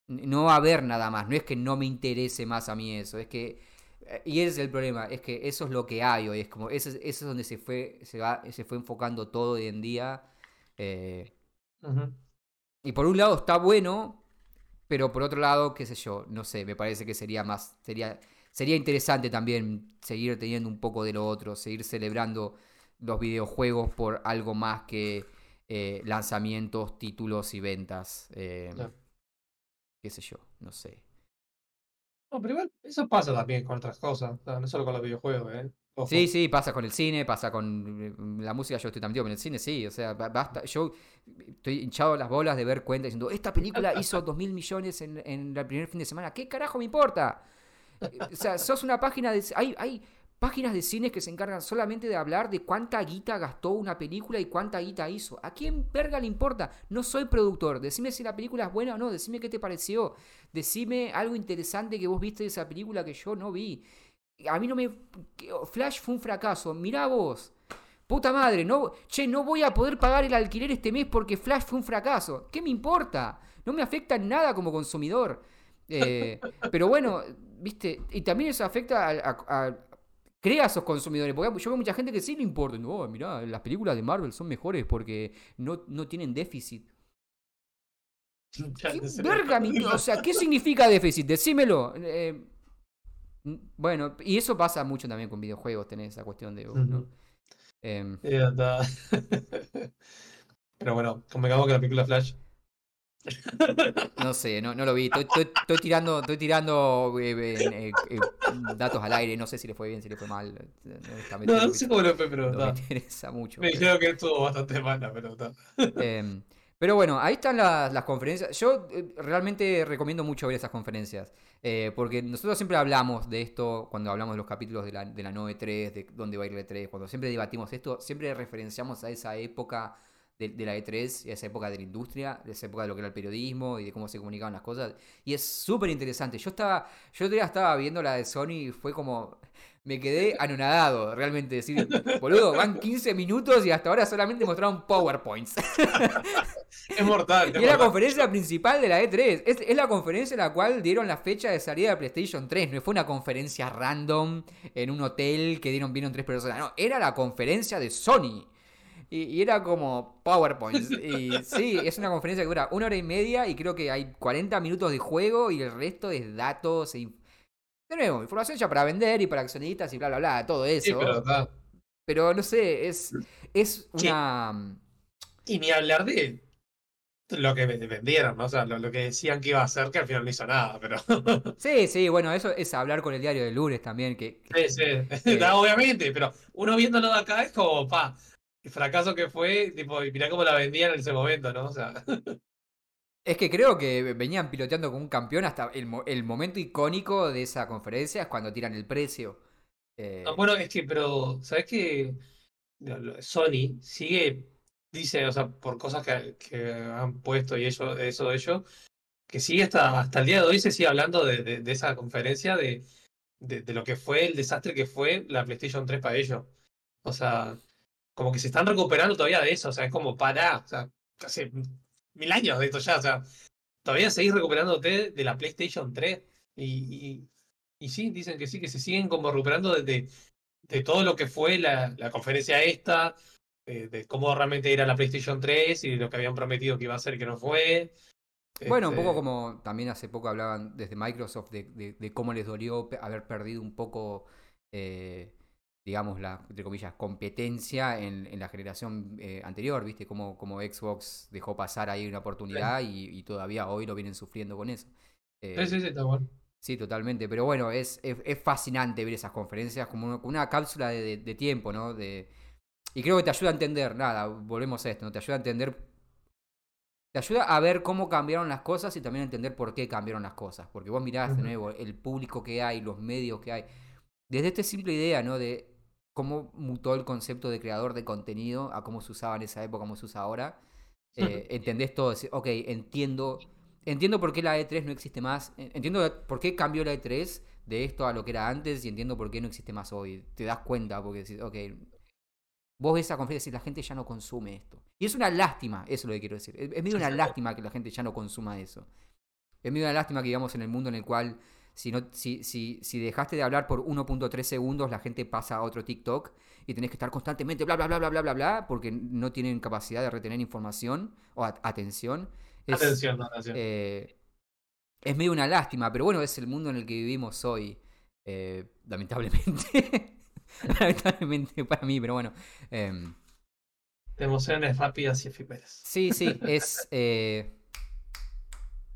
no va a haber nada más. No es que no me interese más a mí eso. Es que eh, y ese es el problema, es que eso es lo que hay hoy, es como, eso, es- eso es donde se fue, se va, se fue enfocando todo hoy en día. eh, y por un lado está bueno, pero por otro lado, qué sé yo, no sé, me parece que sería más, sería, sería interesante también seguir teniendo un poco de lo otro, seguir celebrando los videojuegos por algo más que eh, lanzamientos, títulos y ventas. eh. Qué sé yo, no sé. No, pero igual, eso pasa también con otras cosas, no solo con los videojuegos, ¿eh? Ojo. Sí, sí, pasa con el cine, pasa con eh, la música, yo estoy tan metido, pero en el cine sí, o sea, ba- basta, yo estoy hinchado las bolas de ver cuentas diciendo, esta película hizo dos mil millones en, en el primer fin de semana, ¿qué carajo me importa? O sea, sos una página de... Hay, hay páginas de cines que se encargan solamente de hablar de cuánta guita gastó una película y cuánta guita hizo. ¿A quién verga le importa? No soy productor, decime si la película es buena o no, decime qué te pareció, decime algo interesante que vos viste de esa película que yo no vi. A mí no me... que- Flash fue un fracaso, mirá vos. Puta madre, no, che, no voy a poder pagar el alquiler este mes porque Flash fue un fracaso. ¿Qué me importa? No me afecta en nada como consumidor. Eh, pero bueno, viste, y también eso afecta a, a- a- crea esos consumidores. Porque yo veo mucha gente que sí le importa. No, mirá, las películas de Marvel son mejores porque no, no tienen déficit. ¿Qué verga, mi- O sea, ¿qué significa déficit? Decímelo. Eh, mm, bueno, y eso pasa mucho también con videojuegos, tenés esa cuestión de... está. Pero bueno, convengamos que la película Flash. No sé, no, no lo vi. Estoy, estoy- estoy tirando, estoy tirando eh, eh, eh, datos al aire. No sé si le fue bien, si le fue mal. No, no sé cómo lo fue, pero no me interesa mucho. Me dijeron que estuvo bastante mala, pero está. Em, pero bueno, ahí están las, las conferencias. Yo realmente recomiendo mucho ver esas conferencias. porque nosotros siempre hablamos de esto cuando hablamos de los capítulos de la, de la 9.3, de dónde va a ir la E3. Cuando siempre debatimos esto, siempre referenciamos a esa época de, de la E3, y a esa época de la industria, de esa época de lo que era el periodismo y de cómo se comunicaban las cosas. Y es súper interesante. Yo estaba, yo día estaba viendo la de Sony y fue como. Me quedé anonadado, realmente. Decir, boludo, van 15 minutos y hasta ahora solamente mostraron PowerPoints. Es mortal. es Y es la conferencia principal de la E3. Es, es la conferencia en la cual dieron la fecha de salida de PlayStation 3. No fue una conferencia random en un hotel que dieron, vieron tres personas. No, era la conferencia de Sony. Y, y era como PowerPoint. Y sí, es una conferencia que dura una hora y media y creo que hay 40 minutos de juego y el resto es datos. e inf- de nuevo, información ya para vender y para accionistas y bla, bla, bla, todo eso. Sí, pero. Pero no sé, es, es una... Y ni hablar de lo que vendieron, ¿no? O sea, lo, lo que decían que iba a hacer, que al final no hizo nada, pero. Sí, sí, bueno, eso es hablar con el diario del lunes también, que, Sí, sí. Obviamente, pero uno viéndolo de acá es como, pa, fracaso que fue, tipo, y mirá cómo la vendían en ese momento, ¿no? O sea, Es que creo que venían piloteando con un campeón hasta el, mo- el momento icónico de esa conferencia es cuando tiran el precio. Eh, no, bueno, es que, pero, ¿sabes qué? Sony sigue, dice, o sea, por cosas que, que han puesto y eso, eso de ellos, que sigue hasta, hasta el día de hoy se sigue hablando de, de, de esa conferencia, de, de, de lo que fue el desastre que fue la PlayStation 3 para ellos. O sea, como que se están recuperando todavía de eso, o sea, es como para, o sea, casi mil años de esto ya, o sea, todavía seguís recuperándote de la PlayStation 3 y, y, y sí, dicen que sí, que se siguen como recuperando de, de, de todo lo que fue la, la conferencia esta, de cómo realmente era la PlayStation 3 y lo que habían prometido que iba a ser que no fue. Bueno, un Este, poco como también hace poco hablaban desde Microsoft de, cómo les dolió haber perdido un poco, eh, digamos, la, entre comillas, competencia en, en la generación eh, anterior, ¿viste? Como, como Xbox dejó pasar ahí una oportunidad y, y todavía hoy lo vienen sufriendo con eso. Eh, Sí, sí, sí, está bueno. Sí, totalmente. Pero bueno, es, es, es fascinante ver esas conferencias como una, cápsula de, de- de tiempo, ¿no? De, y creo que te ayuda a entender, nada, volvemos a esto, ¿no? Te ayuda a entender. Te ayuda a ver cómo cambiaron las cosas y también a entender por qué cambiaron las cosas. Porque vos mirás de nuevo el público que hay, los medios que hay. Desde esta simple idea, ¿no? De cómo mutó el concepto de creador de contenido a cómo se usaba en esa época, cómo se usa ahora. Eh, entendés todo, decís, ok, entiendo, entiendo por qué la E3 no existe más, en- entiendo por qué cambió la E3 de esto a lo que era antes y entiendo por qué no existe más hoy. Te das cuenta porque decís, ok, vos ves esa conferencia y la gente ya no consume esto. Y es una lástima, eso es lo que quiero decir. Es es medio una lástima que la gente ya no consuma eso. Es medio una lástima que vivamos en el mundo en el cual Si, no, si, si, si dejaste de hablar por 1.3 segundos, la gente pasa a otro TikTok y tenés que estar constantemente bla, bla, bla, bla, bla, bla, bla, porque no tienen capacidad de retener información o atención. Es, atención, atención. Eh, es medio una lástima, pero bueno, es el mundo en el que vivimos hoy, eh, lamentablemente. lamentablemente para mí, pero bueno. Eh, Emociones rápidas y efímeras. Sí, sí, es eh,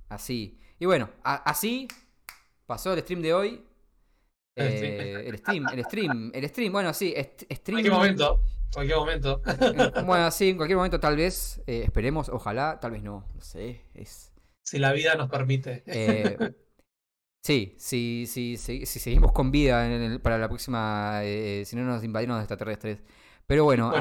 así. Y bueno, así pasó el stream de hoy. Eh, el stream, el stream, el stream, bueno, sí, stream. Cualquier momento, cualquier momento. bueno, sí, en cualquier momento tal vez, eh, esperemos, ojalá, tal vez no, no sé, es... Si la vida nos permite. sí, sí, sí, sí, si seguimos con vida para la próxima, si no nos invadieron los extraterrestres. Pero bueno,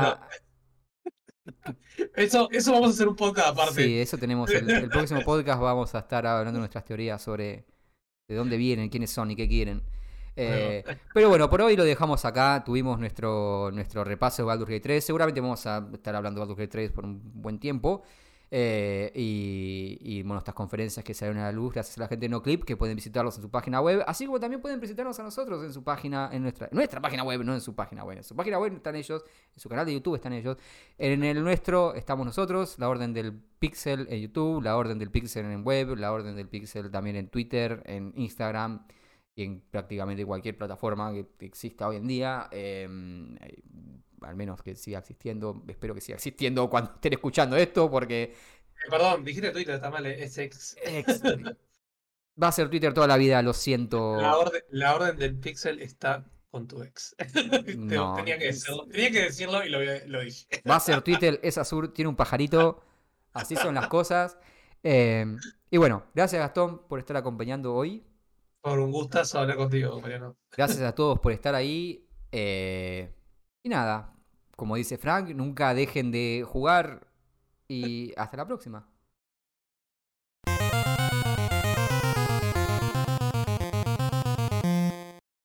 Eso, eso vamos a hacer un podcast aparte. Sí, eso tenemos. El, el, próximo podcast vamos a estar hablando de nuestras teorías sobre de dónde vienen, quiénes son y qué quieren. Eh, pero bueno, por hoy lo dejamos acá. Tuvimos nuestro, nuestro repaso de Baldur's Gate 3. Seguramente vamos a estar hablando de Baldur's Gate 3 por un buen tiempo. Eh, y, bueno, estas conferencias que salen a la luz gracias a la gente de NoClip, que pueden visitarlos en su página web, así como también pueden visitarnos a nosotros en su página, en nuestra, nuestra página web, no en su página web. En su página web están ellos, en su canal de YouTube están ellos. En el nuestro estamos nosotros, la orden del pixel en YouTube, la orden del pixel en web, la orden del pixel también en Twitter, en Instagram y en prácticamente cualquier plataforma que exista hoy en día. Em, al menos que siga existiendo, espero que siga existiendo cuando estén escuchando esto, porque... Eh, perdón, dijiste Twitter, está mal, es ex. Va a ser Twitter toda la vida, lo siento. La orden, del pixel está con tu ex. tenía, que decirlo, tenía, que decirlo, y lo, dije. Va a ser Twitter, es azul, tiene un pajarito, así son las cosas. Em, y bueno, gracias Gastón por estar acompañando hoy. Por un gustazo hablar contigo, Mariano. Gracias a todos por estar ahí. Eh, y nada, como dice Frank, nunca dejen de jugar y hasta la próxima.